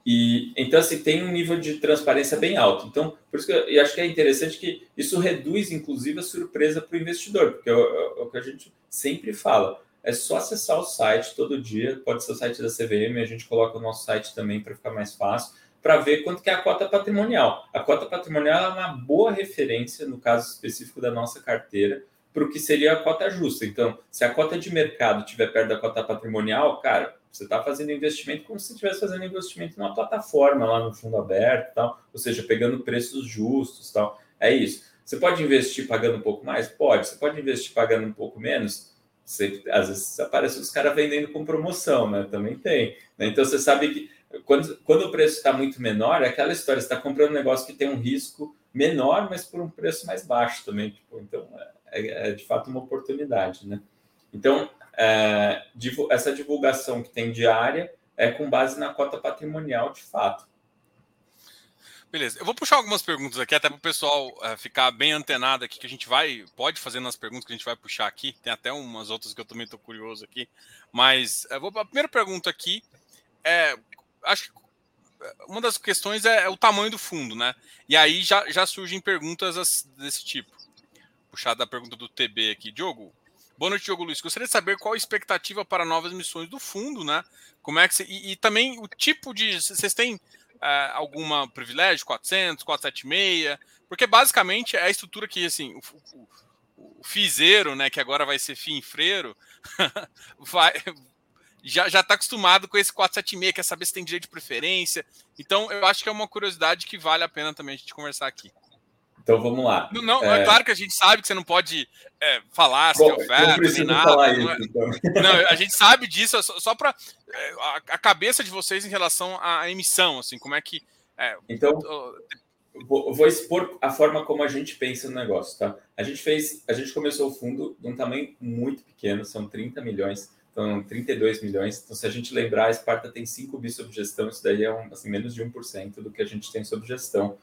E então assim tem um nível de transparência bem alto. Então, por isso que eu, eu acho que é interessante que isso reduz inclusive a surpresa para o investidor, porque é o, é o que a gente sempre fala. É só acessar o site todo dia, pode ser o site da CVM, a gente coloca o nosso site também para ficar mais fácil, para ver quanto que é a cota patrimonial. A cota patrimonial é uma boa referência, no caso específico da nossa carteira, para o que seria a cota justa. Então, se a cota de mercado estiver perto da cota patrimonial, cara, você está fazendo investimento como se estivesse fazendo investimento numa plataforma lá no fundo aberto, tal, ou seja, pegando preços justos, tal. É isso. Você pode investir pagando um pouco mais? Pode. Você pode investir pagando um pouco menos? Às vezes aparece os caras vendendo com promoção, né? Também tem. Né? Então você sabe que quando, quando o preço está muito menor, é aquela história, você está comprando um negócio que tem um risco menor, mas por um preço mais baixo também. Tipo, então, é, é, é de fato uma oportunidade, né? Então, é, essa divulgação que tem diária é com base na cota patrimonial de fato. Beleza, eu vou puxar algumas perguntas aqui, até para o pessoal uh, ficar bem antenado aqui, que a gente vai, pode fazer nas perguntas que a gente vai puxar aqui, tem até umas outras que eu também estou curioso aqui, mas vou, a primeira pergunta aqui é, acho que uma das questões é, é, o tamanho do fundo, né? E aí já, já surgem perguntas desse tipo puxado da pergunta do TB aqui. Diogo, boa noite, Diogo Luiz. Gostaria de saber qual a expectativa para novas missões do fundo, né? Como é que você, e, e também o tipo de. Vocês têm uh, alguma privilégio? 400, 476? Porque basicamente é a estrutura que, assim, o, o, o fizeiro, né, que agora vai ser finfreiro, vai, já já está acostumado com esse 476, quer saber se tem direito de preferência. Então, eu acho que é uma curiosidade que vale a pena também a gente conversar aqui. Então vamos lá. Não, não é... é... claro que a gente sabe que você não pode é, falar se Bom, é oferta, nem nada. Isso, não, é... então. não, a gente sabe disso, só, só para é, a, a, cabeça de vocês em relação à emissão, assim, como é que. É, então, vou, vou, expor a forma como a gente pensa no negócio, tá? A gente fez, a gente começou o fundo de um tamanho muito pequeno, são 30 milhões. Então, 32 milhões. Então, se a gente lembrar, a Esparta tem 5 bi sob gestão, isso daí é um, assim, menos de 1% do que a gente tem sob gestão.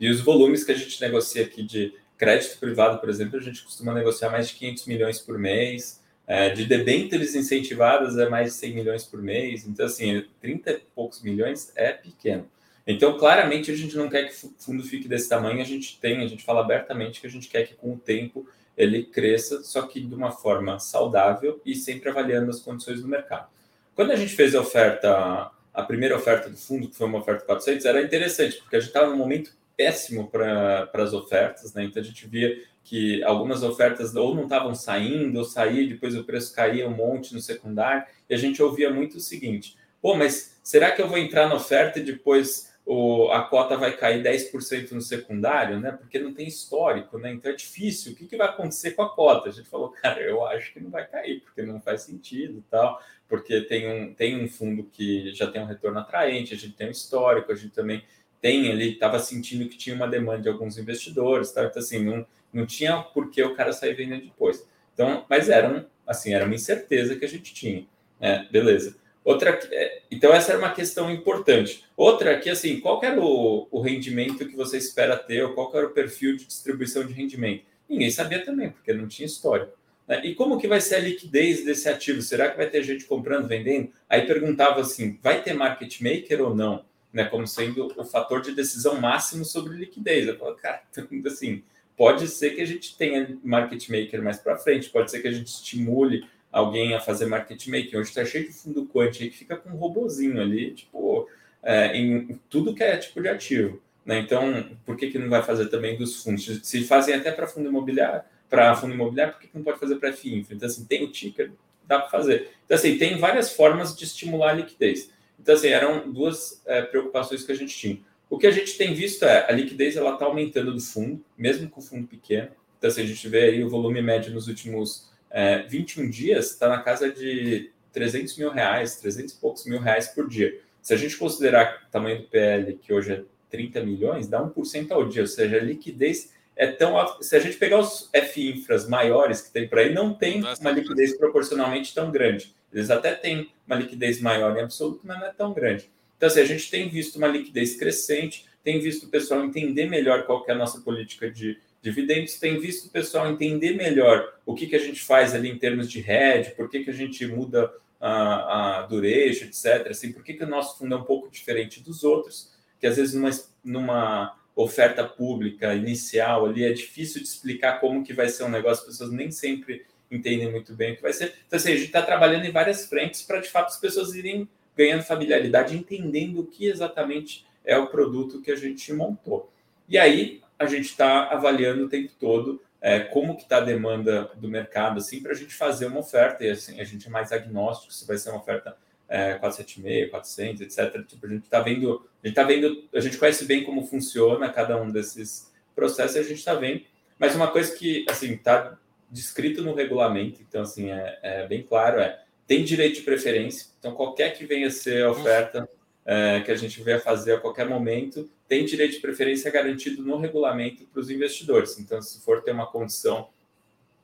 E os volumes que a gente negocia aqui de crédito privado, por exemplo, a gente costuma negociar mais de 500 milhões por mês. É, de debêntures incentivadas é mais de 100 milhões por mês. Então, assim, 30 e poucos milhões é pequeno. Então, claramente, a gente não quer que o fundo fique desse tamanho. A gente tem, a gente fala abertamente que a gente quer que com o tempo ele cresça, só que de uma forma saudável e sempre avaliando as condições do mercado. Quando a gente fez a oferta, a primeira oferta do fundo, que foi uma oferta 400, era interessante, porque a gente estava num momento péssimo para as ofertas, né? Então a gente via que algumas ofertas ou não estavam saindo, ou saía, depois o preço caía um monte no secundário, e a gente ouvia muito o seguinte: pô, mas será que eu vou entrar na oferta e depois o, a cota vai cair 10% no secundário, né? Porque não tem histórico, né? Então é difícil. O que, que vai acontecer com a cota? A gente falou, cara, eu acho que não vai cair, porque não faz sentido tal, porque tem um, tem um fundo que já tem um retorno atraente, a gente tem um histórico, a gente também tem ali, estava sentindo que tinha uma demanda de alguns investidores, tá? então assim, não, não tinha por que o cara sair vendendo depois. Então, mas era, um, assim, era uma incerteza que a gente tinha, né? Beleza. Outra, é, então essa era uma questão importante. Outra que assim, qual era o, o rendimento que você espera ter, ou qual era o perfil de distribuição de rendimento? Ninguém sabia também, porque não tinha história. Né? E como que vai ser a liquidez desse ativo? Será que vai ter gente comprando, vendendo? Aí perguntava assim, vai ter market maker ou não? Né, como sendo o fator de decisão máximo sobre liquidez. Eu falo, cara, assim, pode ser que a gente tenha market maker mais para frente, pode ser que a gente estimule alguém a fazer market making. Hoje está cheio de fundo quant aí que fica com um robozinho ali, tipo, é, em tudo que é tipo de ativo. Né? Então, por que, que não vai fazer também dos fundos? Se fazem até para fundo imobiliário, para fundo imobiliário, por que, que não pode fazer para FI Então, assim, tem o ticker, dá para fazer. Então, assim, tem várias formas de estimular a liquidez. Então, assim, eram duas é, preocupações que a gente tinha. O que a gente tem visto é a liquidez ela está aumentando do fundo, mesmo com o fundo pequeno. Então, assim, a gente vê aí o volume médio nos últimos é, 21 dias está na casa de 300 mil reais, 300 e poucos mil reais por dia. Se a gente considerar o tamanho do PL, que hoje é 30 milhões, dá 1% ao dia, ou seja, a liquidez é tão. Se a gente pegar os F-infras maiores que tem por aí, não tem uma liquidez proporcionalmente tão grande. Eles até têm uma liquidez maior em absoluto, mas não é tão grande. Então, assim, a gente tem visto uma liquidez crescente, tem visto o pessoal entender melhor qual é a nossa política de dividendos, tem visto o pessoal entender melhor o que, que a gente faz ali em termos de hedge, por que, que a gente muda a, a etc. Assim, por que, que o nosso fundo é um pouco diferente dos outros, que às vezes numa, numa oferta pública inicial ali é difícil de explicar como que vai ser um negócio, as pessoas nem sempre entendem muito bem o que vai ser. Então, assim, a gente está trabalhando em várias frentes para, de fato, as pessoas irem ganhando familiaridade, entendendo o que exatamente é o produto que a gente montou. E aí, a gente está avaliando o tempo todo é, como que está a demanda do mercado, assim, para a gente fazer uma oferta, e assim, a gente é mais agnóstico se vai ser uma oferta é, 476, 400, etc. Tipo, a gente está vendo, a gente tá vendo, a gente conhece bem como funciona cada um desses processos e a gente está vendo, mas uma coisa que, assim, está descrito no regulamento, então, assim, é, é, bem claro, é, tem direito de preferência, então qualquer que venha ser a oferta é, que a gente venha fazer a qualquer momento, tem direito de preferência garantido no regulamento para os investidores. Então, se for ter uma condição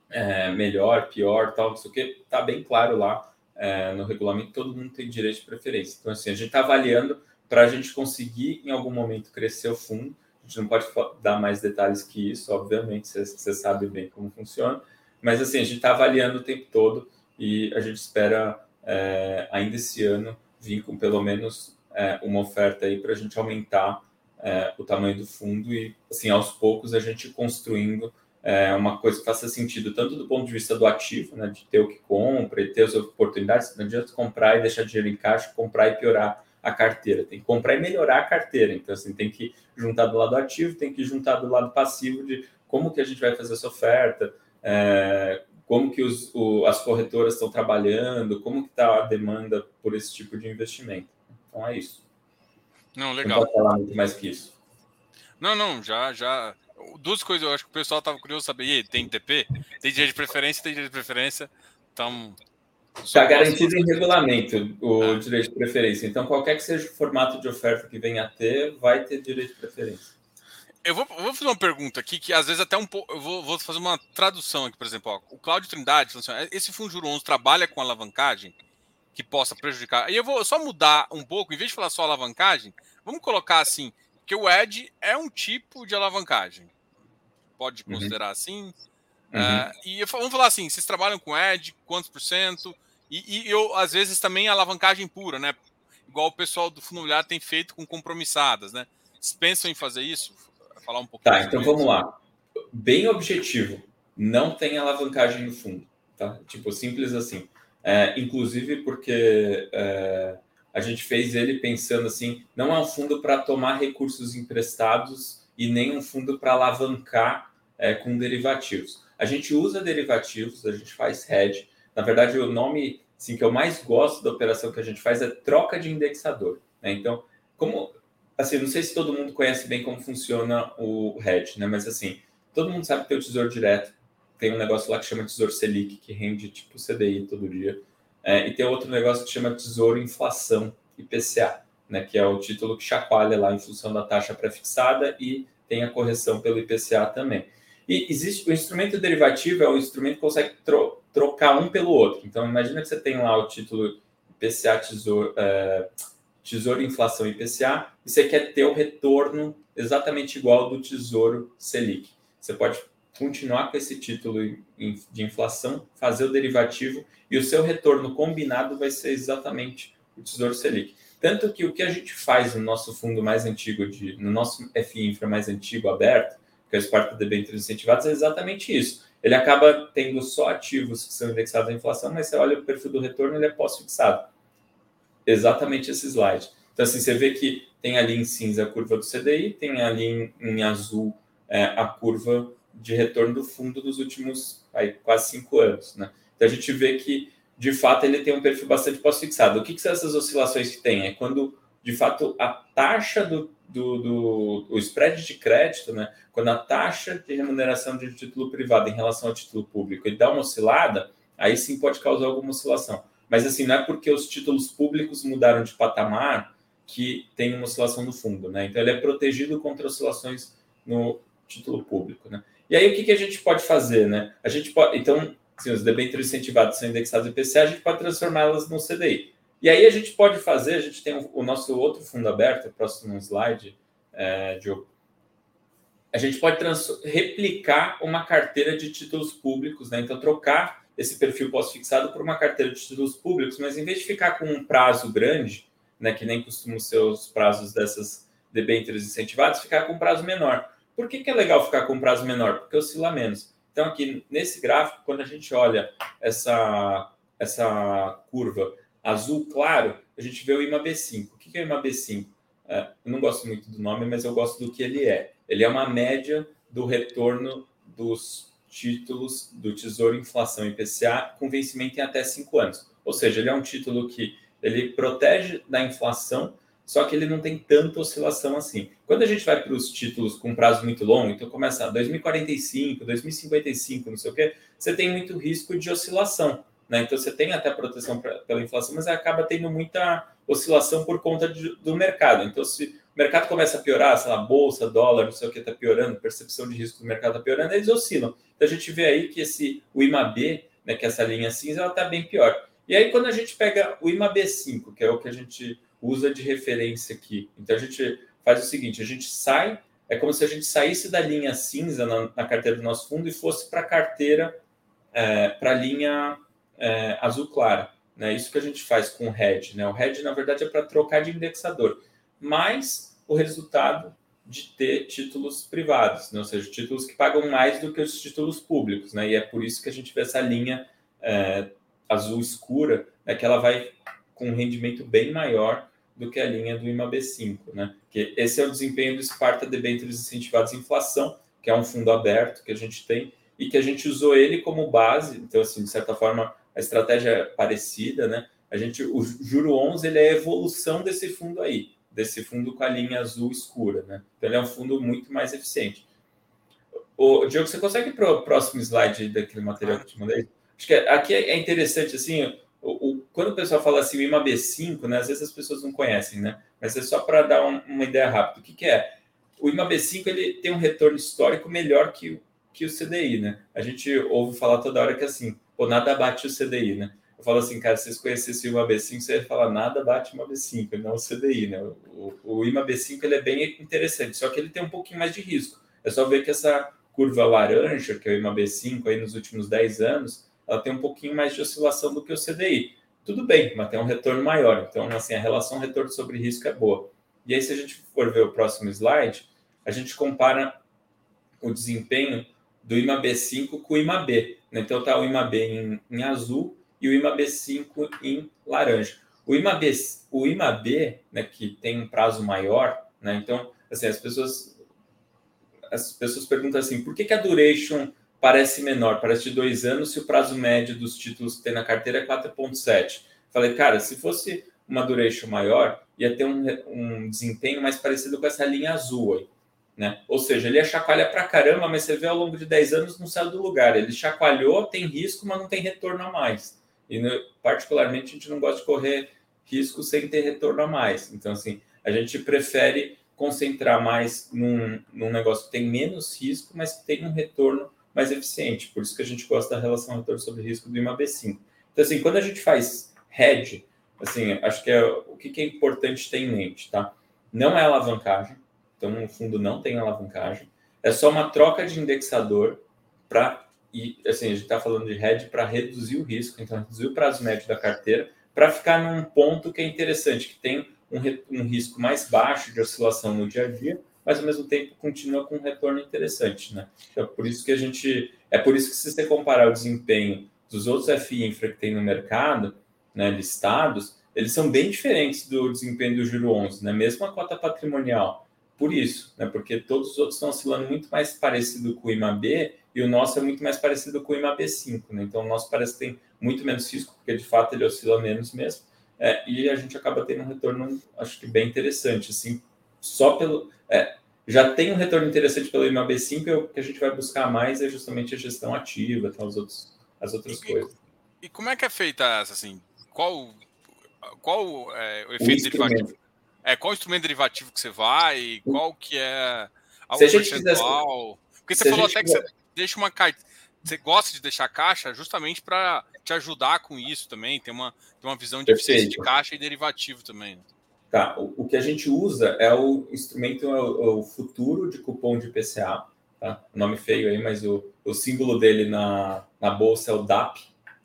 é, melhor, pior, tal, não sei o que, está bem claro lá é, no regulamento, todo mundo tem direito de preferência. Então, assim, a gente está avaliando para a gente conseguir, em algum momento, crescer o fundo. A gente não pode dar mais detalhes que isso, obviamente, você sabe bem como funciona. Mas, assim, a gente está avaliando o tempo todo e a gente espera, é, ainda esse ano, vir com pelo menos é, uma oferta aí para a gente aumentar é, o tamanho do fundo e, assim, aos poucos a gente construindo é, uma coisa que faça sentido, tanto do ponto de vista do ativo, né, de ter o que compra e ter as oportunidades, não adianta comprar e deixar dinheiro em caixa, comprar e piorar a carteira, tem que comprar e melhorar a carteira, então, assim, tem que juntar do lado ativo, tem que juntar do lado passivo de como que a gente vai fazer essa oferta, é, como que os, o, as corretoras estão trabalhando, como que está a demanda por esse tipo de investimento. Então, é isso. Não, legal. Não falar muito mais que isso. Não, não, já, já. Duas coisas eu acho que o pessoal estava curioso saber. E tem TP? Tem direito de preferência? Tem direito de preferência? Então. Está garantido em regulamento o ah. direito de preferência. Então, qualquer que seja o formato de oferta que venha a ter, vai ter direito de preferência. Eu vou, vou fazer uma pergunta aqui que às vezes até um pouco. Eu vou, vou, fazer uma tradução aqui, por exemplo. Ó, o Cláudio Trindade, assim, esse Fundo Juro 11 trabalha com alavancagem que possa prejudicar. E eu vou só mudar um pouco, em vez de falar só alavancagem, Vamos colocar assim, que o Edge é um tipo de alavancagem. Pode uhum. considerar uhum. assim. Uhum. Uh, e vamos falar assim, vocês trabalham com Edge, quantos por cento? E, e, eu, às vezes, também alavancagem pura, né? Igual o pessoal do Fundo Imobiliário tem feito com compromissadas, né? Vocês pensam em fazer isso? Falar um pouquinho Tá, então vamos isso. lá. Bem objetivo, não tem alavancagem no fundo, tá? Tipo, simples assim. É, inclusive porque é, a gente fez ele pensando assim, não é um fundo para tomar recursos emprestados e nem um fundo para alavancar é, com derivativos. A gente usa derivativos, a gente faz hedge. Na verdade, o nome assim, que eu mais gosto da operação que a gente faz é troca de indexador. Né? Então, como assim, não sei se todo mundo conhece bem como funciona o hedge, né? Mas assim, todo mundo sabe que tem o tesouro direto, tem um negócio lá que chama Tesouro Selic, que rende tipo CDI todo dia. É, e tem outro negócio que chama Tesouro Inflação, IPCA, né, que é o título que chacoalha lá em função da taxa pré-fixada e tem a correção pelo IPCA também. E existe o instrumento derivativo é o instrumento que consegue tro trocar um pelo outro. Então, imagina que você tem lá o título IPCA Tesouro, é, tesouro Inflação IPCA e você quer ter o retorno exatamente igual do Tesouro Selic. Você pode continuar com esse título de inflação, fazer o derivativo e o seu retorno combinado vai ser exatamente o Tesouro Selic. Tanto que o que a gente faz no nosso fundo mais antigo, de, no nosso FI Infra mais antigo, aberto, que é o Sparta Debêntures Incentivados, é exatamente isso. Ele acaba tendo só ativos que são indexados à inflação, mas você olha o perfil do retorno, ele é pós-fixado. Exatamente esse slide. Então, assim, você vê que tem ali em cinza a curva do CDI, tem ali em, em azul é, a curva de retorno do fundo dos últimos aí, quase cinco anos. Né? Então a gente vê que, de fato, ele tem um perfil bastante pós-fixado. O que, que, são essas oscilações que tem? É quando, de fato, a taxa do, do, do o spread de crédito, né? quando a taxa de remuneração de título privado em relação ao título público ele dá uma oscilada, aí sim pode causar alguma oscilação. Mas assim, não é porque os títulos públicos mudaram de patamar que tem uma oscilação no fundo, né? Então ele é protegido contra oscilações no título público, né? E aí, o que, que a gente pode fazer, né? A gente pode, então, se os debêntures incentivados são indexados em IPCA, a gente pode transformá-las no CDI. E aí a gente pode fazer, a gente tem o nosso outro fundo aberto, próximo slide, é, Diogo. A gente pode replicar uma carteira de títulos públicos, né? Então, trocar esse perfil pós-fixado por uma carteira de títulos públicos, mas em vez de ficar com um prazo grande, né, que nem costumam ser os prazos dessas debêntures incentivadas, ficar com um prazo menor. Por que, que é legal ficar com um prazo menor? Porque oscila menos. Então, aqui nesse gráfico, quando a gente olha essa, essa curva azul claro, a gente vê o IMAB5. O que, que é o IMAB5? É, eu não gosto muito do nome, mas eu gosto do que ele é. Ele é uma média do retorno dos títulos do Tesouro Inflação IPCA com vencimento em até cinco anos. Ou seja, ele é um título que ele protege da inflação, só que ele não tem tanta oscilação assim. Quando a gente vai para os títulos com prazo muito longo, então começa 2045, 2055, não sei o quê, você tem muito risco de oscilação. Né? Então você tem até proteção pra, pela inflação, mas acaba tendo muita oscilação por conta de, do mercado. Então, se o mercado começa a piorar, sei lá, bolsa, dólar, não sei o que está piorando, percepção de risco do mercado está piorando, eles oscilam. Então a gente vê aí que esse o IMAB, né, que é essa linha cinza, ela está bem pior. E aí, quando a gente pega o IMAB5, que é o que a gente usa de referência aqui. Então a gente faz o seguinte: a gente sai, é como se a gente saísse da linha cinza na, na carteira do nosso fundo e fosse para a carteira, é, para a linha é, azul clara. Né? Isso que a gente faz com o hedge. Né? O hedge, na verdade, é para trocar de indexador, mas o resultado de ter títulos privados, né? ou seja, títulos que pagam mais do que os títulos públicos. Né? E é por isso que a gente vê essa linha é, azul escura, né? que ela vai com um rendimento bem maior do que a linha do IMAB5, né? Que esse é o desempenho do Sparta Debêntures Incentivados em Inflação, que é um fundo aberto que a gente tem e que a gente usou ele como base, então assim, de certa forma, a estratégia é parecida, né? A gente o juro 11 ele é a evolução desse fundo aí, desse fundo com a linha azul escura, né? Então ele é um fundo muito mais eficiente. O Diogo, você consegue para o próximo slide daquele material que eu te mandei? Acho que aqui é interessante assim, o, o, quando o pessoal fala assim, o IMAB5, né, às vezes as pessoas não conhecem, né? Mas é só para dar um, uma ideia rápida. O que, que é? O IMAB5 ele tem um retorno histórico melhor que, que o CDI, né? A gente ouve falar toda hora que assim, pô, nada bate o CDI, né? Falo assim, cara, se vocês conhecessem o IMAB5, você ia falar nada bate o IMAB5, não o CDI, né? O, o IMAB5 ele é bem interessante, só que ele tem um pouquinho mais de risco. É só ver que essa curva laranja, que é o IMAB5 aí nos últimos 10 anos, ela tem um pouquinho mais de oscilação do que o CDI. Tudo bem, mas tem um retorno maior. Então, assim, a relação retorno sobre risco é boa. E aí, se a gente for ver o próximo slide, a gente compara o desempenho do IMAB5 com o IMAB. Né? Então, está o IMAB em, em, azul e o IMAB5 em laranja. O IMAB, o IMAB né, que tem um prazo maior, né? então, assim, as pessoas as pessoas perguntam assim, por que, que a duration parece menor, parece de dois anos, se o prazo médio dos títulos que tem na carteira é 4,7? Falei, cara, se fosse uma duration maior, ia ter um, um desempenho mais parecido com essa linha azul aí. Né? Ou seja, ele ia chacoalhar para caramba, mas você vê ao longo de 10 anos não saiu do lugar. Ele chacoalhou, tem risco, mas não tem retorno a mais. E particularmente a gente não gosta de correr risco sem ter retorno a mais. Então, assim, a gente prefere concentrar mais num, num negócio que tem menos risco, mas que tem um retorno mais eficiente. Por isso que a gente gosta da relação retorno sobre risco do IMAB5. Então, assim, quando a gente faz hedge, assim, acho que é o que é importante ter em mente, tá? Não é alavancagem, então no fundo não tem alavancagem, é só uma troca de indexador para e assim a gente está falando de hedge para reduzir o risco, então reduzir o prazo médio da carteira para ficar num ponto que é interessante, que tem um, um risco mais baixo de oscilação no dia a dia, mas ao mesmo tempo continua com um retorno interessante, né? Então, é por isso que a gente é por isso que se você comparar o desempenho dos outros FI infra que tem no mercado, né, listados, eles são bem diferentes do desempenho do Juro 11, né? mesmo a cota patrimonial. Por isso, né? porque todos os outros estão oscilando muito mais parecido com o IMAB e o nosso é muito mais parecido com o IMAB 5. Né? Então, o nosso parece que tem muito menos risco, porque de fato ele oscila menos mesmo. É, e a gente acaba tendo um retorno, acho que bem interessante. Assim, só pelo. É, já tem um retorno interessante pelo IMAB 5, e o que a gente vai buscar mais é justamente a gestão ativa, tá, os outros, as outras e, coisas. E como é que é feita essa? Assim, qual, qual é, o efeito derivativo? É, qual instrumento derivativo que você vai? Qual que é a, se percentual? Porque você falou até que você deixa uma você gosta de deixar caixa justamente para te ajudar com isso também, tem uma, tem uma visão de eficiência de caixa e derivativo também. Né? Tá, o, o, que a gente usa é o instrumento, é o, é o futuro de cupom de PCA, tá? nome feio aí, mas o, o símbolo dele na, na bolsa é o DAP,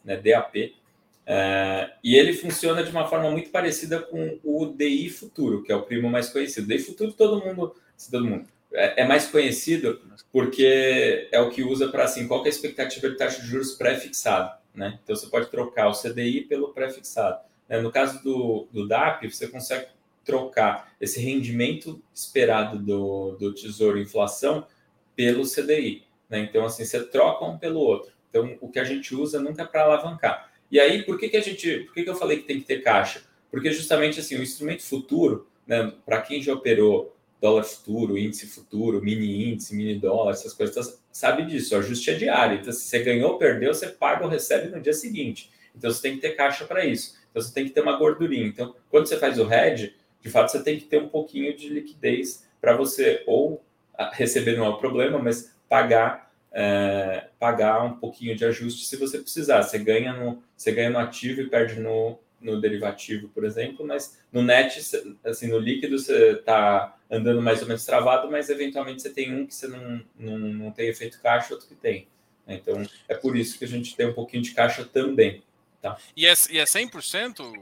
né, DAP. É, e ele funciona de uma forma muito parecida com o DI Futuro, que é o primo mais conhecido. DI Futuro todo mundo, todo mundo é, é mais conhecido porque é o que usa para assim, qual é a expectativa de taxa de juros pré-fixado, né? Então você pode trocar o CDI pelo pré-fixado. Né? No caso do, do DAP, você consegue trocar esse rendimento esperado do, do Tesouro Inflação pelo CDI. Né? Então, assim, você troca um pelo outro. Então, o que a gente usa nunca é para alavancar. E aí, por que, que a gente. Por que, que eu falei que tem que ter caixa? Porque justamente assim, o instrumento futuro, né, para quem já operou dólar futuro, índice futuro, mini índice, mini dólar, essas coisas, sabe disso, o ajuste é diário. Então, se você ganhou ou perdeu, você paga ou recebe no dia seguinte. Então, você tem que ter caixa para isso. Então, você tem que ter uma gordurinha. Então, quando você faz o hedge, de fato, você tem que ter um pouquinho de liquidez para você ou ah, receber não é o problema, mas pagar é, pagar um pouquinho de ajuste se você precisar. Você ganha no, você ganha no ativo e perde no, no derivativo, por exemplo, mas no net, assim, no líquido você está andando mais ou menos travado, mas eventualmente você tem um que você não, não, não tem efeito caixa, outro que tem. Então, é por isso que a gente tem um pouquinho de caixa também. Tá? E, é, e é 100%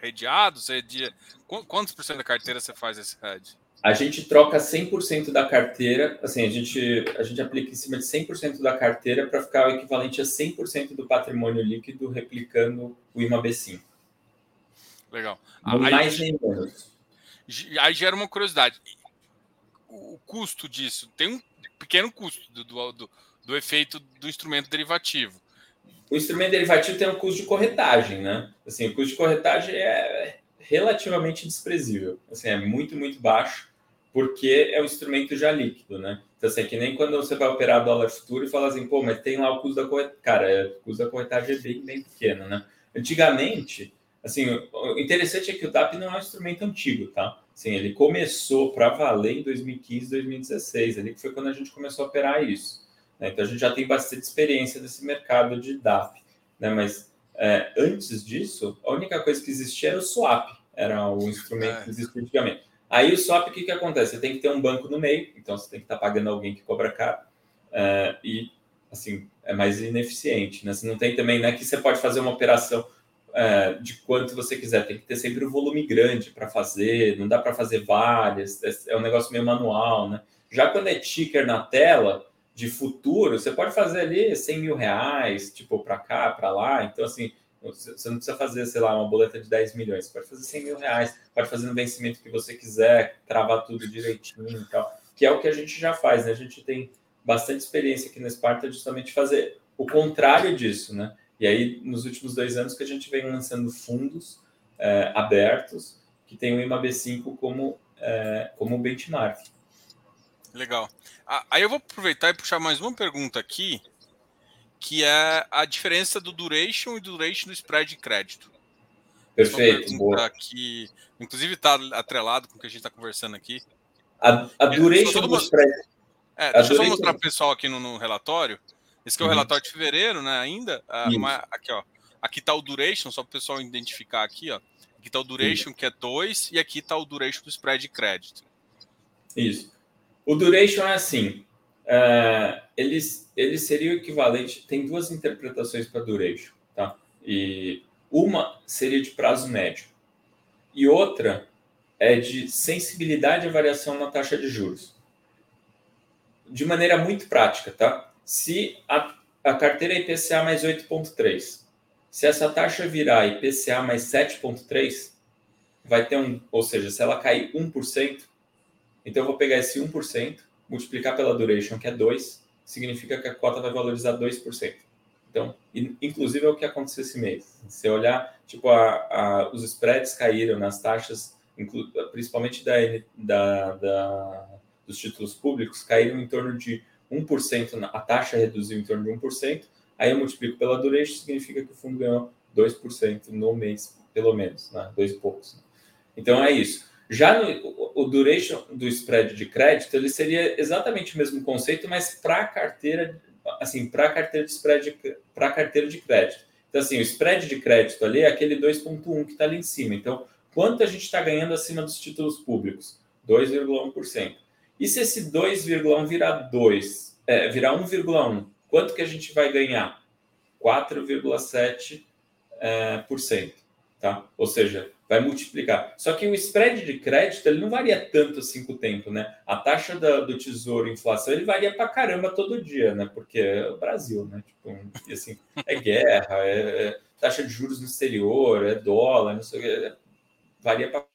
redeado? Você redia... Quantos por cento da carteira você faz esse hedge? A gente troca 100% da carteira, assim, a gente, a gente aplica em cima de 100% da carteira para ficar o equivalente a 100% do patrimônio líquido replicando o IMAB5. Legal. Aí, mais nem menos. Aí gera uma curiosidade. O custo disso tem um pequeno custo do, do, do efeito do instrumento derivativo. O instrumento derivativo tem um custo de corretagem, né? Assim, o custo de corretagem é relativamente desprezível. Assim, é muito, muito baixo porque é um instrumento já líquido, né? Então, assim, é que nem quando você vai operar dólar futuro e fala assim, pô, mas tem lá o custo da corretagem. Cara, é, o custo da corretagem é bem, bem pequeno, né? Antigamente, assim, o interessante é que o DAP não é um instrumento antigo, tá? Assim, ele começou para valer em 2015, 2016, ali que foi quando a gente começou a operar isso. Né? Então, a gente já tem bastante experiência desse mercado de DAP, né? Mas é, antes disso, a única coisa que existia era o swap, era o instrumento que existia antigamente. Aí o swap, o que, que acontece? Você tem que ter um banco no meio, então você tem que estar tá pagando alguém que cobra caro. Uh, e, assim, é mais ineficiente, né? Você não tem também, né, que você pode fazer uma operação uh, de quanto você quiser, tem que ter sempre um volume grande para fazer, não dá para fazer várias, é, é um negócio meio manual, né? Já quando é ticker na tela, de futuro, você pode fazer ali 100 mil reais, tipo, para cá, para lá, então, assim, você não precisa fazer, sei lá, uma boleta de 10 milhões. Você pode fazer 100 mil reais, pode fazer no vencimento que você quiser, travar tudo direitinho e tal. que é o que a gente já faz, né? A gente tem bastante experiência aqui na Esparta justamente fazer o contrário disso, né? E aí, nos últimos dois anos que a gente vem lançando fundos é, abertos que tem o IMAB5 como, é, como benchmark. Legal. Ah, aí eu vou aproveitar e puxar mais uma pergunta aqui, que é a diferença do duration e do duration do spread de crédito. Perfeito. Boa. Que, inclusive, está atrelado com o que a gente está conversando aqui. A, a é, duration do spread. É, deixa eu só mostrar para o pessoal aqui no, no, relatório. Esse que é o uhum. relatório de fevereiro, né? Ainda. Ah, uma, aqui, ó. Aqui está o duration, só para o pessoal identificar aqui, ó. Aqui está o duration, Isso. que é 2, e aqui está o duration do spread de crédito. Isso. O duration é assim. Uh, eles, ele seria o equivalente. Tem duas interpretações para duration, tá? E uma seria de prazo médio e outra é de sensibilidade à variação na taxa de juros. De maneira muito prática, tá? Se a, a carteira é IPCA mais 8,3, se essa taxa virar IPCA mais 7,3, vai ter um, ou seja, se ela cair 1%, então eu vou pegar esse 1%, multiplicar pela duration, que é 2, significa que a cota vai valorizar 2%. Então, inclusive é o que aconteceu esse mês. Se olhar, tipo, a, a, os spreads caíram nas taxas, principalmente da, da, da, dos títulos públicos, caíram em torno de 1%, a taxa reduziu em torno de 1%, aí eu multiplico pela duration, significa que o fundo ganhou 2% no mês, pelo menos, né? dois poucos. Então é isso. Já no, o duration do spread de crédito, ele seria exatamente o mesmo conceito, mas para a carteira assim, para a carteira de spread para a carteira de crédito. Então, assim, o spread de crédito ali é aquele 2,1 que está ali em cima. Então, quanto a gente está ganhando acima dos títulos públicos? 2,1%. E se esse 2,1 virar 2, é, virar 1,1, quanto que a gente vai ganhar? 4,7%. É, por cento, tá? Ou seja, vai multiplicar. Só que o spread de crédito ele não varia tanto assim com o tempo, né? A taxa da, do tesouro, inflação, ele varia para caramba todo dia, né? Porque é o Brasil, né? Tipo, assim, é guerra, é, é, taxa de juros no exterior, é dólar, não sei o que, é, varia para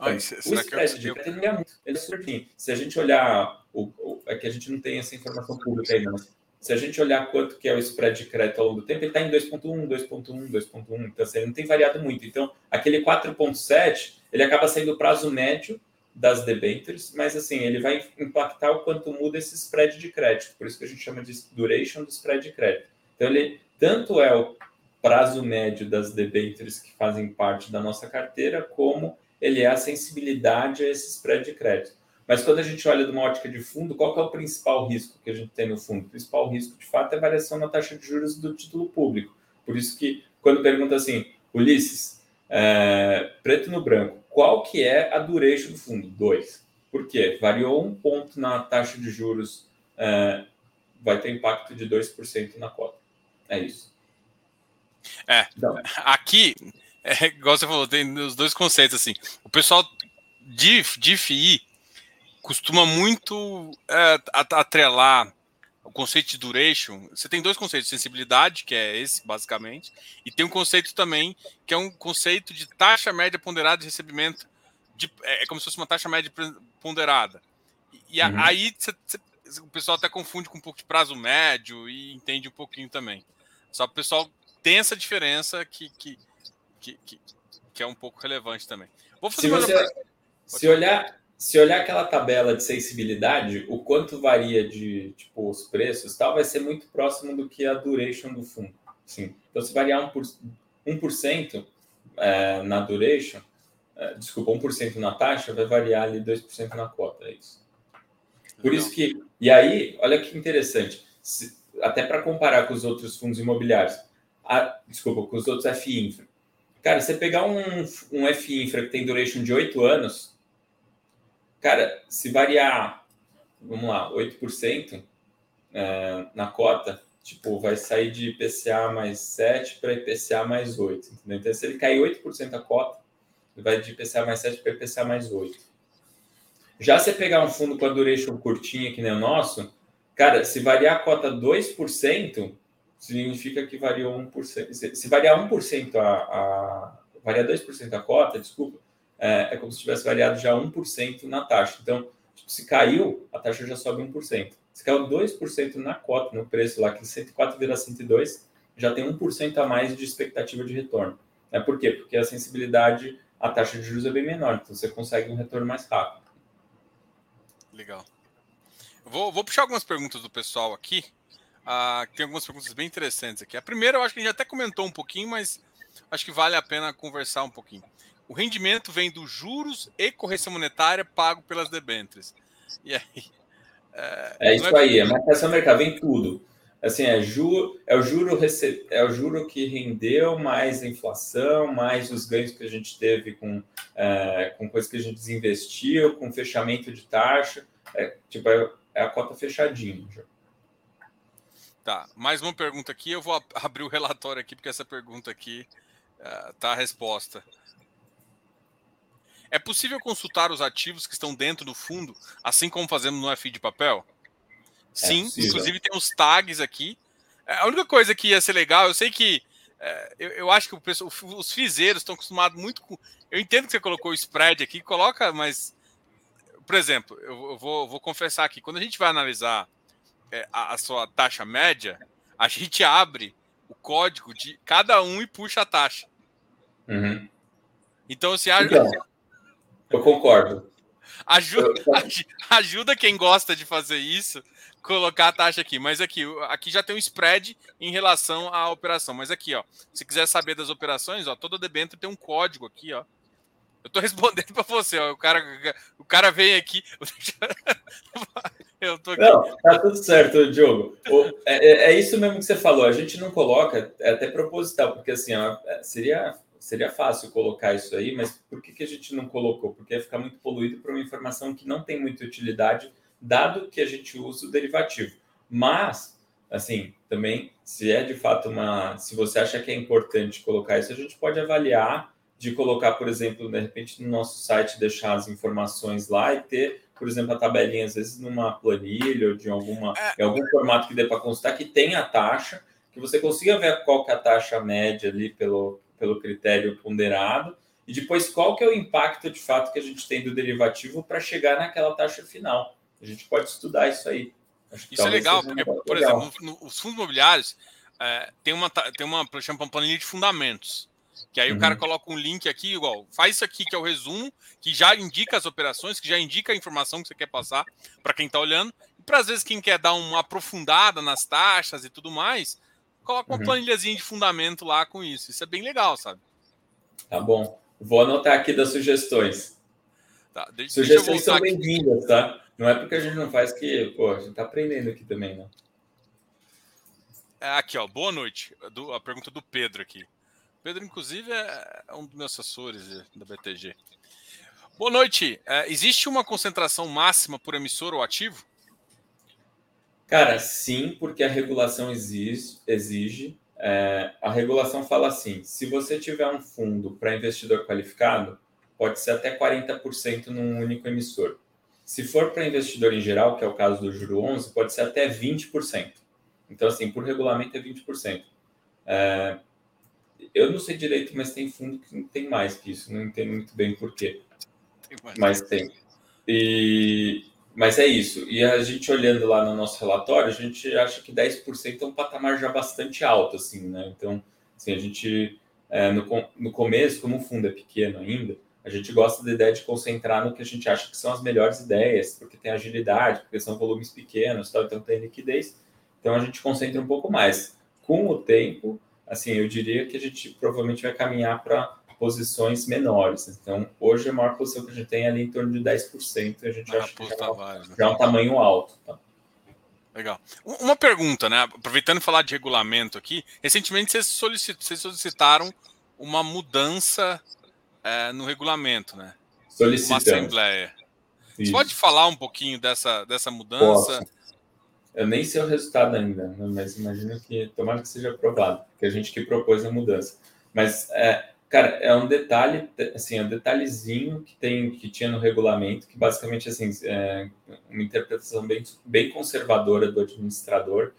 Então, o spread de crédito não é muito. Ele é super Se a gente olhar, o, o, é que a gente não tem essa informação pública ainda, mas se a gente olhar quanto que é o spread de crédito ao longo do tempo, ele está em 2.1, 2.1, 2.1, então assim, ele não tem variado muito. Então, aquele 4.7, ele acaba sendo o prazo médio das debentures, mas assim, ele vai impactar o quanto muda esse spread de crédito, por isso que a gente chama de duration do spread de crédito. Então, ele tanto é o prazo médio das debentures que fazem parte da nossa carteira, como ele é a sensibilidade a esse spread de crédito. Mas quando a gente olha de uma ótica de fundo, qual é o principal risco que a gente tem no fundo? O principal risco, de fato, é a variação na taxa de juros do título público. Por isso que, quando pergunta assim, Ulisses, é, preto no branco, qual que é a duration do fundo? Dois. Por quê? Variou um ponto na taxa de juros, é, vai ter impacto de 2% na cota. É isso. É, então, aqui, é, igual você falou, tem os dois conceitos, assim. O pessoal de, de FI costuma muito é, atrelar o conceito de duration. Você tem dois conceitos, sensibilidade, que é esse, basicamente, e tem um conceito também, que é um conceito de taxa média ponderada de recebimento. De, é, é como se fosse uma taxa média ponderada. E uhum. aí você, você, o pessoal até confunde com um pouco de prazo médio e entende um pouquinho também. Só o pessoal tem essa diferença que, que, que, que, que é um pouco relevante também. Vou fazer se, você, se olhar se olhar aquela tabela de sensibilidade, o quanto varia de tipo os preços, tal, vai ser muito próximo do que a duration do fundo. Sim. Então, se variar 1%, 1% é, na duration, é, desculpa, 1% na taxa, vai variar ali 2% na cota, é isso. Por isso que, e aí, olha que interessante, se, até para comparar com os outros fundos imobiliários, a, desculpa, com os outros FI Infra. Cara, você pegar um, um FI Infra que tem duration de 8 anos, Cara, se variar, vamos lá, 8% é, na cota, tipo, vai sair de IPCA mais 7 para IPCA mais 8, entendeu? Então, se ele cair 8% a cota, ele vai de IPCA mais 7 para IPCA mais 8. Já se pegar um fundo com a duration curtinha, que nem o nosso, cara, se variar a cota 2%, significa que variou 1%. Se, se variar 1% a, a variar 2% a cota, desculpa, é, é como se tivesse variado já 1% na taxa. Então, tipo, se caiu, a taxa já sobe 1%. Se caiu 2% na cota, no preço lá, que 104 vira 102, já tem 1% a mais de expectativa de retorno. É por quê? Porque a sensibilidade à taxa de juros é bem menor, então você consegue um retorno mais rápido. Legal. Vou, vou puxar algumas perguntas do pessoal aqui. Ah, tem algumas perguntas bem interessantes aqui. A primeira eu acho que a gente até comentou um pouquinho, mas acho que vale a pena conversar um pouquinho. O rendimento vem dos juros e correção monetária pago pelas debêntures. E aí? É, é isso é... aí, a marcação mercado vem tudo. Assim, é, juro, é, o juro rece... é o juro que rendeu mais a inflação, mais os ganhos que a gente teve com, é, com coisas que a gente desinvestiu, com fechamento de taxa. É, tipo, é, é a cota fechadinha. Tá, mais uma pergunta aqui. Eu vou abrir o relatório aqui, porque essa pergunta aqui uh, tá a resposta. É possível consultar os ativos que estão dentro do fundo, assim como fazemos no FI de papel? É Sim, é inclusive tem os tags aqui. É, a única coisa que ia ser legal, eu sei que é, eu, eu, acho que o pessoal, os fizeiros estão acostumados muito com. Eu entendo que você colocou o spread aqui, coloca, mas. Por exemplo, eu, eu vou, vou, confessar aqui, quando a gente vai analisar a, a, sua taxa média, a gente abre o código de cada um e puxa a taxa. Uhum. Então, se assim, então, eu concordo. Ajuda, ajuda quem gosta de fazer isso colocar a taxa aqui. Mas aqui, aqui já tem um spread em relação à operação. Mas aqui, ó, se quiser saber das operações, ó, toda debênture tem um código aqui, ó. Eu tô respondendo para você, ó. O cara, o cara vem aqui. Eu tô aqui. Não, tá tudo certo, Diogo. É, é, é, isso mesmo que você falou. A gente não coloca, é até proposital, porque assim, ó, é, seria seria fácil colocar isso aí, mas por que, que a gente não colocou? Porque ia ficar muito poluído para uma informação que não tem muita utilidade, dado que a gente usa o derivativo. Mas, assim, também, se é de fato uma. Se você acha que é importante colocar isso, a gente pode avaliar de colocar, por exemplo, de repente no nosso site, deixar as informações lá e ter, por exemplo, a tabelinha, às vezes numa planilha ou de alguma, é. algum formato que dê para consultar, que tenha a taxa, que você consiga ver qual que é a taxa média ali pelo, pelo critério ponderado, e depois qual que é o impacto de fato que a gente tem do derivativo para chegar naquela taxa final. A gente pode estudar isso aí. isso é legal, porque, por legal. exemplo, no, os fundos imobiliários é, tem uma tem uma, uma planilha de fundamentos. Que aí uhum. o cara coloca um link aqui, igual, faz isso aqui que é o resumo, que já indica as operações, que já indica a informação que você quer passar para quem está olhando. E para às vezes quem quer dar uma aprofundada nas taxas e tudo mais, coloca uma uhum. planilhazinha de fundamento lá com isso. Isso é bem legal, sabe? Tá bom. Vou anotar aqui das sugestões. Tá, deixa, sugestões deixa são bem-vindas, tá? Não é porque a gente não faz que, pô, a gente tá aprendendo aqui também, né? É aqui, ó. Boa noite. Do, a pergunta do Pedro aqui. Pedro, inclusive, é, é um dos meus assessores da BTG. Boa noite. É, existe uma concentração máxima por emissor ou ativo? Cara, sim, porque a regulação exige. exige é, a regulação fala assim: se você tiver um fundo para investidor qualificado, pode ser até 40% num único emissor. Se for para investidor em geral, que é o caso do Juro 11, pode ser até 20%. Então, assim, por regulamento é 20%. É, eu não sei direito, mas tem fundo que tem mais que isso, não entendo muito bem por quê. Mas tem. E, mas é isso. E a gente olhando lá no nosso relatório, a gente acha que 10% é um patamar já bastante alto, assim, né? Então, assim, a gente, é, no, no começo, como o fundo é pequeno ainda, a gente gosta da ideia de concentrar no que a gente acha que são as melhores ideias, porque tem agilidade, porque são volumes pequenos, tal, então tem liquidez. Então, a gente concentra um pouco mais. Com o tempo, assim, eu diria que a gente provavelmente vai caminhar para posições menores. Então, hoje a maior posição que a gente tem é ali em torno de 10%, e a gente acha que já, é já é um tamanho alto. Tá? Legal. Uma pergunta, né? Aproveitando falar de regulamento aqui, recentemente vocês, solicit vocês solicitaram uma mudança é, no regulamento, né? Solicitamos. Uma assembleia. Isso. Você pode falar um pouquinho dessa, dessa mudança? Posso. Eu nem sei o resultado ainda, né? mas imagino que tomara que seja aprovado, que a gente que propôs a mudança. Mas é, Cara, é um detalhe, assim, é um detalhezinho que tem que tinha no regulamento, que basicamente assim, é uma interpretação bem, bem conservadora do administrador,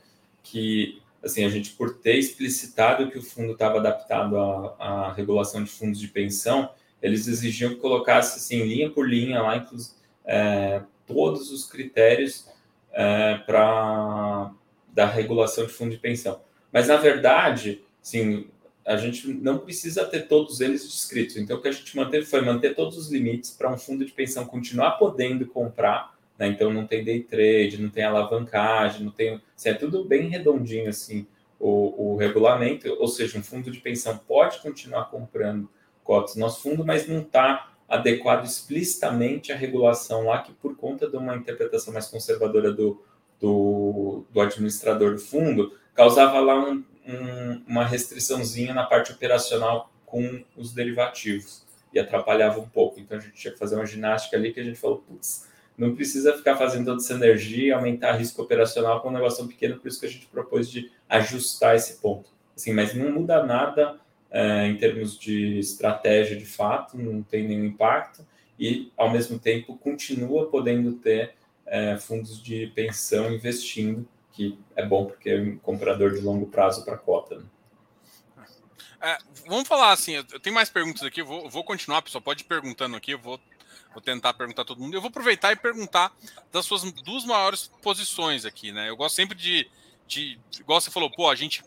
que assim, a gente por ter explicitado que o fundo estava adaptado à, à regulação de fundos de pensão, eles exigiam que colocasse assim, linha por linha lá, inclusive, é, todos os critérios é, para da regulação de fundo de pensão. Mas na verdade, sim, a gente não precisa ter todos eles descritos. Então, o que a gente manteve foi manter todos os limites para um fundo de pensão continuar podendo comprar. Né? Então, não tem day trade, não tem alavancagem, não tem. Assim, é tudo bem redondinho assim o, o regulamento. Ou seja, um fundo de pensão pode continuar comprando cotas no nosso fundo, mas não está adequado explicitamente à regulação lá, que por conta de uma interpretação mais conservadora do, do, do administrador do fundo, causava lá um, um, uma restriçãozinha na parte operacional com os derivativos e atrapalhava um pouco. Então a gente tinha que fazer uma ginástica ali que a gente falou, putz, não precisa ficar fazendo toda essa energia, aumentar risco operacional com um negócio pequeno, por isso que a gente propôs de ajustar esse ponto. Assim, mas não muda nada é, em termos de estratégia de fato, não tem nenhum impacto, e ao mesmo tempo continua podendo ter é, fundos de pensão investindo, que é bom porque é um comprador de longo prazo para cota. Né? É, vamos falar assim, eu tenho mais perguntas aqui, eu vou, vou continuar, pessoal, pode ir perguntando aqui, eu vou, vou tentar perguntar todo mundo. Eu vou aproveitar e perguntar das suas duas maiores posições aqui, né? Eu gosto sempre de, de igual você falou, pô, a gente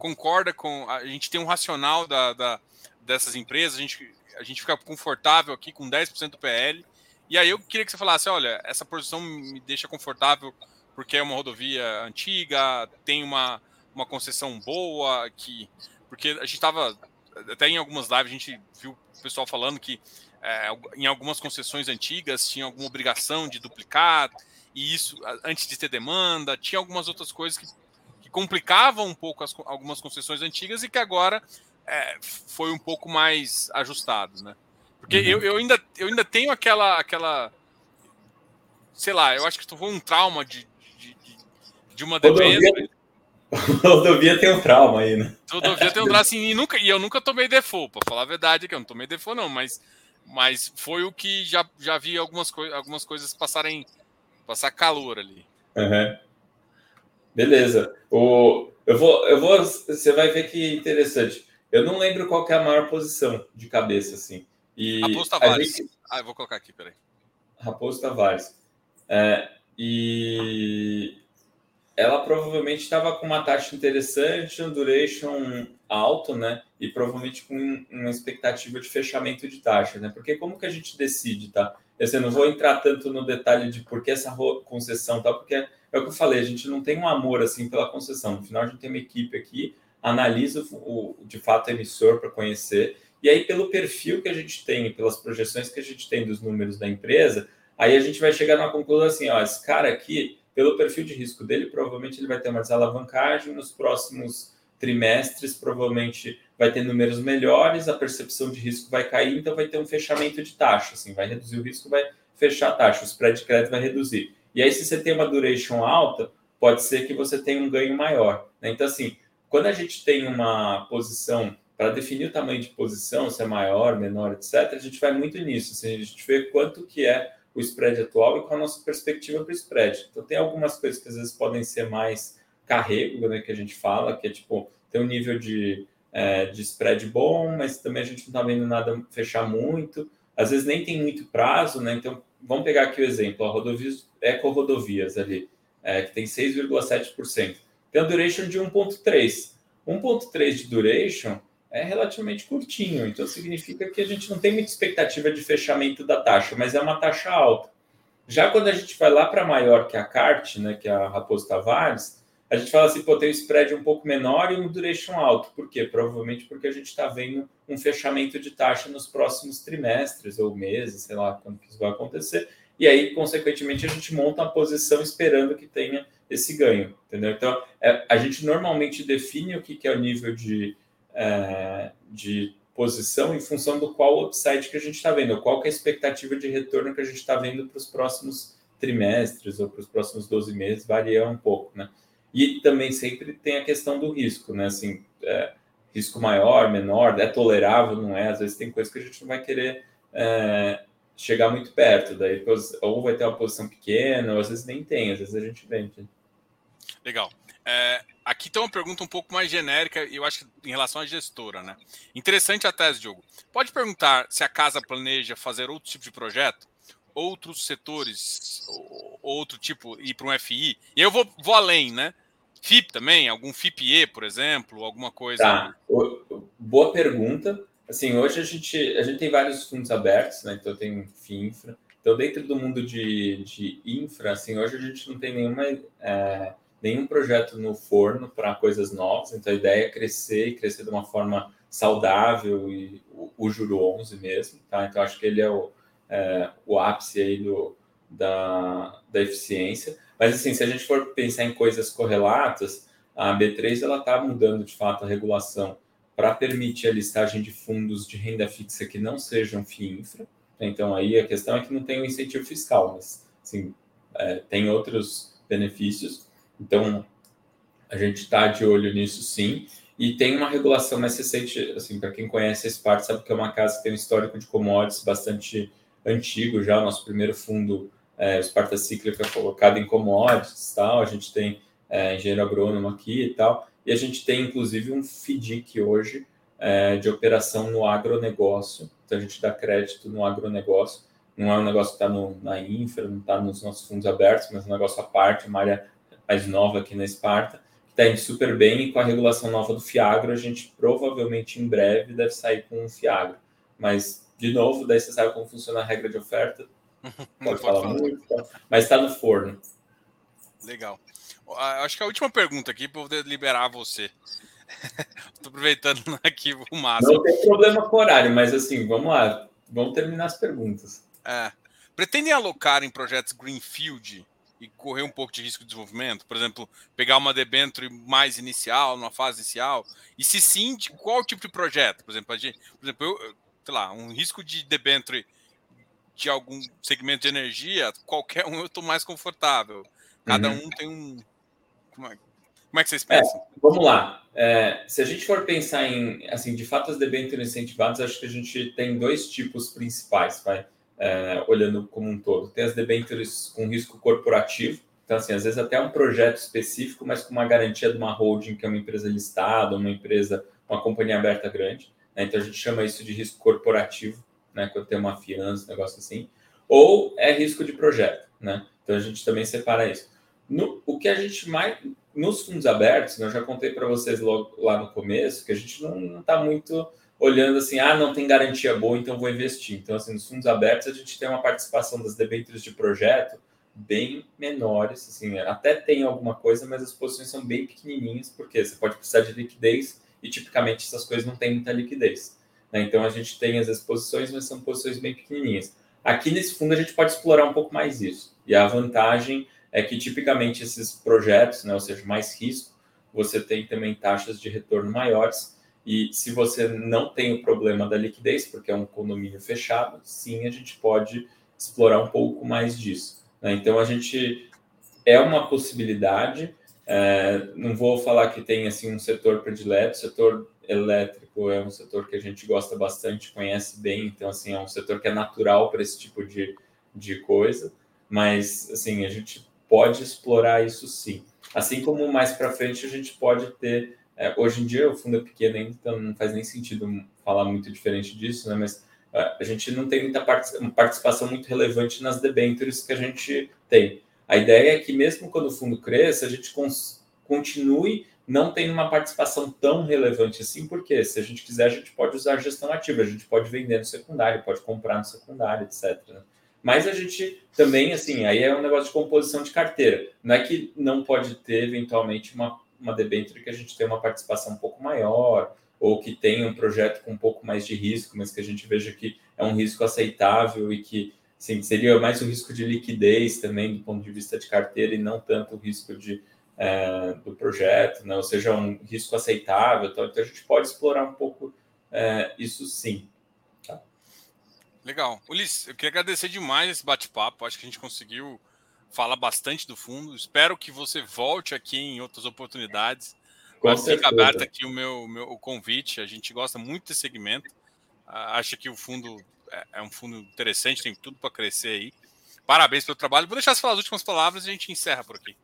concorda com. A gente tem um racional da, da, dessas empresas, a gente, a gente fica confortável aqui com 10% do PL. E aí eu queria que você falasse: olha, essa posição me deixa confortável porque é uma rodovia antiga, tem uma, uma concessão boa, que. Porque a gente estava. Até em algumas lives a gente viu o pessoal falando que é, em algumas concessões antigas tinha alguma obrigação de duplicar, e isso antes de ter demanda, tinha algumas outras coisas que que complicavam um pouco as, algumas concessões antigas e que agora é, foi um pouco mais ajustado, né? Porque uhum. eu, eu, ainda, eu ainda tenho aquela, aquela. Sei lá, eu acho que foi um trauma de, de, de, uma dependência. Rodovia tem um trauma aí, né? Rodovia tem um trauma, assim, e, nunca, e eu nunca tomei default, para falar a verdade, que eu não tomei default, não, mas, mas foi o que já, já vi algumas, coi algumas coisas passarem, passar calor ali. Uhum. Beleza. O, eu vou, eu vou. Você vai ver que interessante. Eu não lembro qual é a maior posição de cabeça, assim. E Raposo Tavares. Gente... Ah, eu vou colocar aqui, peraí. Raposo Tavares. É, e ela provavelmente estava com uma taxa interessante, um duration alto, né? E provavelmente com uma expectativa de fechamento de taxa, né? Porque como que a gente decide, tá? Eu não vou entrar tanto no detalhe de por que essa concessão tá, porque é o que eu falei, a gente não tem um amor assim pela concessão. No final, a gente tem uma equipe aqui, analisa o, de fato o emissor para conhecer, e aí, pelo perfil que a gente tem, pelas projeções que a gente tem dos números da empresa, aí a gente vai chegar na conclusão assim: ó, esse cara aqui, pelo perfil de risco dele, provavelmente ele vai ter uma desalavancagem nos próximos trimestres, provavelmente vai ter números melhores, a percepção de risco vai cair, então vai ter um fechamento de taxa, assim, vai reduzir o risco, vai fechar a taxa, o spread de crédito vai reduzir. E aí, se você tem uma duration alta, pode ser que você tenha um ganho maior. Né? Então, assim, quando a gente tem uma posição, para definir o tamanho de posição, se é maior, menor, etc., a gente vai muito nisso. Assim, a gente vê quanto que é o spread atual e qual a nossa perspectiva para o spread. Então, tem algumas coisas que às vezes podem ser mais carrego, né, que a gente fala, que é tipo, tem um nível de, é, de spread bom, mas também a gente não está vendo nada fechar muito. Às vezes nem tem muito prazo, né? Então, vamos pegar aqui o exemplo, a rodovias, eco-rodovias ali, é, que tem 6,7%. Tem a duration de 1,3. 1,3 de duration é relativamente curtinho, então significa que a gente não tem muita expectativa de fechamento da taxa, mas é uma taxa alta. Já quando a gente vai lá para maior, que a CART, né, que é a Raposo Tavares, a gente fala assim, pô, tem um spread um pouco menor e um duration alto. Por quê? Provavelmente porque a gente está vendo um fechamento de taxa nos próximos trimestres ou meses, sei lá quando isso vai acontecer. E aí, consequentemente, a gente monta uma posição esperando que tenha esse ganho, entendeu? Então, é, a gente normalmente define o que, que é o nível de, é, de posição em função do qual upside que a gente está vendo, qual que é a expectativa de retorno que a gente está vendo para os próximos trimestres ou para os próximos 12 meses, varia um pouco, né? E também sempre tem a questão do risco, né? Assim, é, risco maior, menor, é tolerável, não é? Às vezes tem coisas que a gente não vai querer é, chegar muito perto, daí ou vai ter uma posição pequena, ou às vezes nem tem, às vezes a gente vende. Legal. É, aqui tem uma pergunta um pouco mais genérica, eu acho que em relação à gestora, né? Interessante a tese, Diogo. Pode perguntar se a casa planeja fazer outro tipo de projeto? Outros setores, outro tipo, ir para um FI? E eu vou, vou além, né? FIP também? Algum FIPE, por exemplo? Alguma coisa? Tá. Boa pergunta. Assim, hoje a gente, a gente tem vários fundos abertos, né? Então tem FINFRA. Então, dentro do mundo de, de infra, assim, hoje a gente não tem nenhuma, é, nenhum projeto no forno para coisas novas. Então, a ideia é crescer e crescer de uma forma saudável e o, o Juro 11 mesmo, tá? Então, acho que ele é o, é, o ápice aí do, da, da eficiência. Mas, assim, se a gente for pensar em coisas correlatas, a B3 ela está mudando de fato a regulação para permitir a listagem de fundos de renda fixa que não sejam FIINFRA. Então, aí a questão é que não tem um incentivo fiscal, mas assim, é, tem outros benefícios. Então, a gente está de olho nisso sim. E tem uma regulação mais recente, assim, para quem conhece a Sparta, sabe que é uma casa que tem um histórico de commodities bastante antigo já. Nosso primeiro fundo, é, Sparta Cíclica, colocado em commodities tal. A gente tem é, engenheiro agrônomo aqui e tal. E a gente tem, inclusive, um FDIC hoje é, de operação no agronegócio. Então, a gente dá crédito no agronegócio. Não é um negócio que está na infra, não está nos nossos fundos abertos, mas é um negócio à parte, uma área mais nova aqui na Esparta, que está indo super bem. E com a regulação nova do Fiagro, a gente provavelmente em breve deve sair com um Fiagro. Mas, de novo, daí você sabe como funciona a regra de oferta. Pode, falar, falar muito, tá? mas está no forno. Legal. Acho que a última pergunta aqui para poder liberar você. Estou aproveitando aqui o máximo. Não tem problema com horário, mas assim, vamos lá. Vamos terminar as perguntas. É. Pretendem alocar em projetos Greenfield e correr um pouco de risco de desenvolvimento? Por exemplo, pegar uma debenture mais inicial, numa fase inicial? E se sim, de qual tipo de projeto? Por exemplo, gente, por exemplo eu, sei lá, um risco de debenture de algum segmento de energia, qualquer um eu estou mais confortável. Cada uhum. um tem um. Como é, como é que vocês pensam? É, vamos lá. É, se a gente for pensar em, assim, de fato, as debêntures incentivadas, acho que a gente tem dois tipos principais, vai, é, olhando como um todo. Tem as debêntures com risco corporativo, então, assim, às vezes até um projeto específico, mas com uma garantia de uma holding, que é uma empresa listada, uma empresa, uma companhia aberta grande. Né? Então, a gente chama isso de risco corporativo, né? quando tem uma fiança, um negócio assim. Ou é risco de projeto, né? Então, a gente também separa isso. No, o que a gente mais nos fundos abertos, né, eu já contei para vocês logo, lá no começo que a gente não está muito olhando assim, ah, não tem garantia boa, então vou investir. Então, assim, nos fundos abertos a gente tem uma participação das debêntures de projeto bem menores, assim, até tem alguma coisa, mas as posições são bem pequenininhas, porque você pode precisar de liquidez e tipicamente essas coisas não têm muita liquidez. Né? Então, a gente tem as exposições, mas são posições bem pequenininhas. Aqui nesse fundo a gente pode explorar um pouco mais isso. E a vantagem é que tipicamente esses projetos, né, ou seja, mais risco, você tem também taxas de retorno maiores. E se você não tem o problema da liquidez, porque é um condomínio fechado, sim, a gente pode explorar um pouco mais disso. Né? Então, a gente é uma possibilidade. É, não vou falar que tem assim um setor predileto, o setor elétrico é um setor que a gente gosta bastante, conhece bem, então assim é um setor que é natural para esse tipo de, de coisa, mas assim a gente pode explorar isso sim. Assim como mais para frente a gente pode ter. É, hoje em dia o fundo é pequeno ainda, então não faz nem sentido falar muito diferente disso, né? Mas é, a gente não tem muita participação muito relevante nas debêntures que a gente tem. A ideia é que mesmo quando o fundo cresça, a gente continue não tendo uma participação tão relevante assim, porque se a gente quiser, a gente pode usar gestão ativa, a gente pode vender no secundário, pode comprar no secundário, etc. Né? Mas a gente também, assim, aí é um negócio de composição de carteira. Não é que não pode ter, eventualmente, uma, uma debênture que a gente tenha uma participação um pouco maior, ou que tenha um projeto com um pouco mais de risco, mas que a gente veja que é um risco aceitável e que assim, seria mais o risco de liquidez também do ponto de vista de carteira e não tanto o risco de, é, do projeto, né? ou seja, um risco aceitável. Então, então a gente pode explorar um pouco é, isso sim. Legal. Ulisses, eu queria agradecer demais esse bate-papo. Acho que a gente conseguiu falar bastante do fundo. Espero que você volte aqui em outras oportunidades. Fica aberto aqui o meu, meu o convite. A gente gosta muito desse segmento. Uh, acha que o fundo é, é, um fundo interessante, tem tudo para crescer aí. Parabéns pelo trabalho. Vou deixar você falar as últimas palavras e a gente encerra por aqui.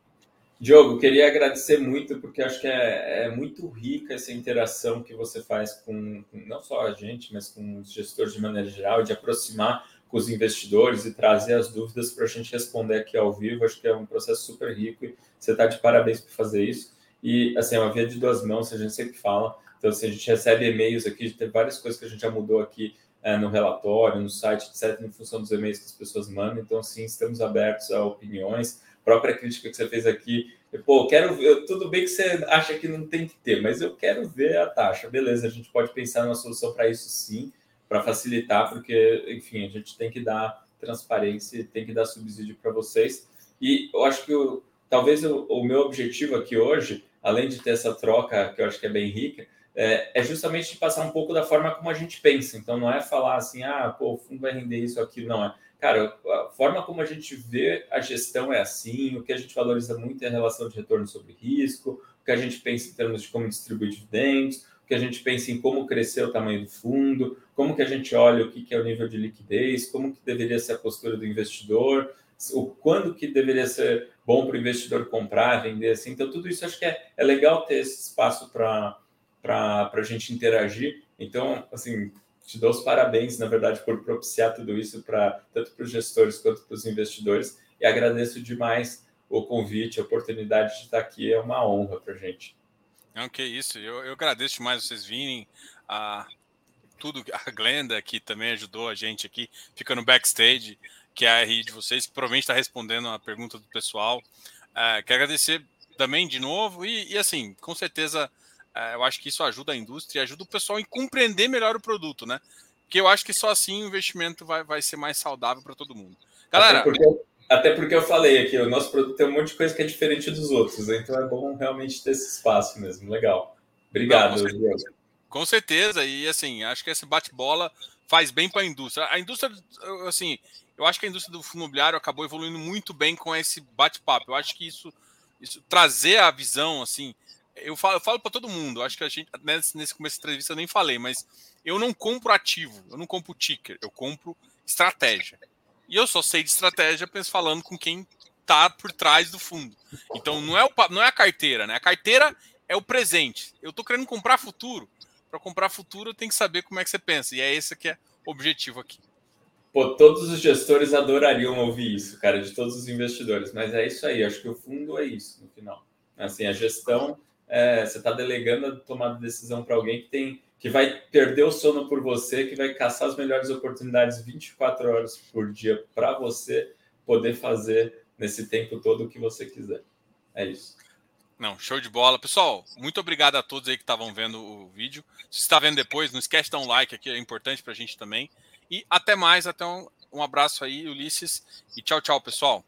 Diogo, queria agradecer muito, porque acho que é, é muito rica essa interação que você faz com, com, não só a gente, mas com os gestores de maneira geral, de aproximar com os investidores e trazer as dúvidas para a gente responder aqui ao vivo. Acho que é um processo super rico e você está de parabéns por fazer isso. E, assim, é uma via de duas mãos, a gente sempre fala. Então, assim, a gente recebe e-mails aqui, tem várias coisas que a gente já mudou aqui é, no relatório, no site, etc., em função dos e-mails que as pessoas mandam. Então, sim, estamos abertos a opiniões própria crítica que você fez aqui. Pô, quero ver, tudo bem que você acha que não tem que ter, mas eu quero ver a taxa. Beleza, a gente pode pensar numa solução para isso sim, para facilitar, porque, enfim, a gente tem que dar transparência, tem que dar subsídio para vocês. E eu acho que o, talvez o, o, meu objetivo aqui hoje, além de ter essa troca que eu acho que é bem rica, é, é, justamente de passar um pouco da forma como a gente pensa. Então, não é falar assim, ah, pô, o fundo vai render isso aqui, não é cara, a forma como a gente vê a gestão é assim, o que a gente valoriza muito é a relação de retorno sobre risco, o que a gente pensa em termos de como distribuir dividendos, o que a gente pensa em como crescer o tamanho do fundo, como que a gente olha o que é o nível de liquidez, como que deveria ser a postura do investidor, o quando que deveria ser bom para o investidor comprar, vender, assim. Então, tudo isso acho que é, é legal ter esse espaço para a gente interagir. Então, assim, te dou os parabéns, na verdade, por propiciar tudo isso para tanto para os gestores quanto para os investidores e agradeço demais o convite, a oportunidade de estar aqui, é uma honra para a gente. Não, que isso, eu, eu agradeço demais vocês virem, a, tudo, a Glenda que também ajudou a gente aqui, fica no backstage, que é a RI de vocês, que provavelmente está respondendo a pergunta do pessoal. É, quero agradecer também de novo e, e assim, com certeza eu acho que isso ajuda a indústria e ajuda o pessoal a compreender melhor o produto, né? Porque eu acho que só assim o investimento vai, vai ser mais saudável para todo mundo. Galera. Até porque, até porque, eu falei aqui, o nosso produto tem um monte de coisa que é diferente dos outros, né? então é bom realmente ter esse espaço mesmo. Legal. Obrigado, Não, com, certeza. com certeza. E assim, acho que esse bate-bola faz bem para a indústria. A indústria, assim, eu acho que a indústria do fundo imobiliário acabou evoluindo muito bem com esse bate-papo. Eu acho que isso, isso trazer a visão, assim, eu falo, falo para todo mundo, acho que a gente, nesse, nesse começo da entrevista eu nem falei, mas eu não compro ativo, eu não compro ticker, eu compro estratégia. E eu só sei de estratégia falando com quem está por trás do fundo. Então não é, o, não é a carteira, né? A carteira é o presente. Eu estou querendo comprar futuro. Para comprar futuro, eu tenho que saber como é que você pensa. E é esse que é o objetivo aqui. Pô, todos os gestores adorariam ouvir isso, cara, de todos os investidores. Mas é isso aí, acho que o fundo é isso no final. Assim, a gestão é, você está delegando a tomada de decisão para alguém que tem que vai perder o sono por você, que vai caçar as melhores oportunidades 24 horas por dia para você poder fazer nesse tempo todo o que você quiser. É isso. Não, show de bola. Pessoal, muito obrigado a todos aí que estavam vendo o vídeo. Se está vendo depois, não esquece de dar um like aqui, é importante para a gente também. E até mais, até um, um abraço aí, Ulisses. E tchau, tchau, pessoal.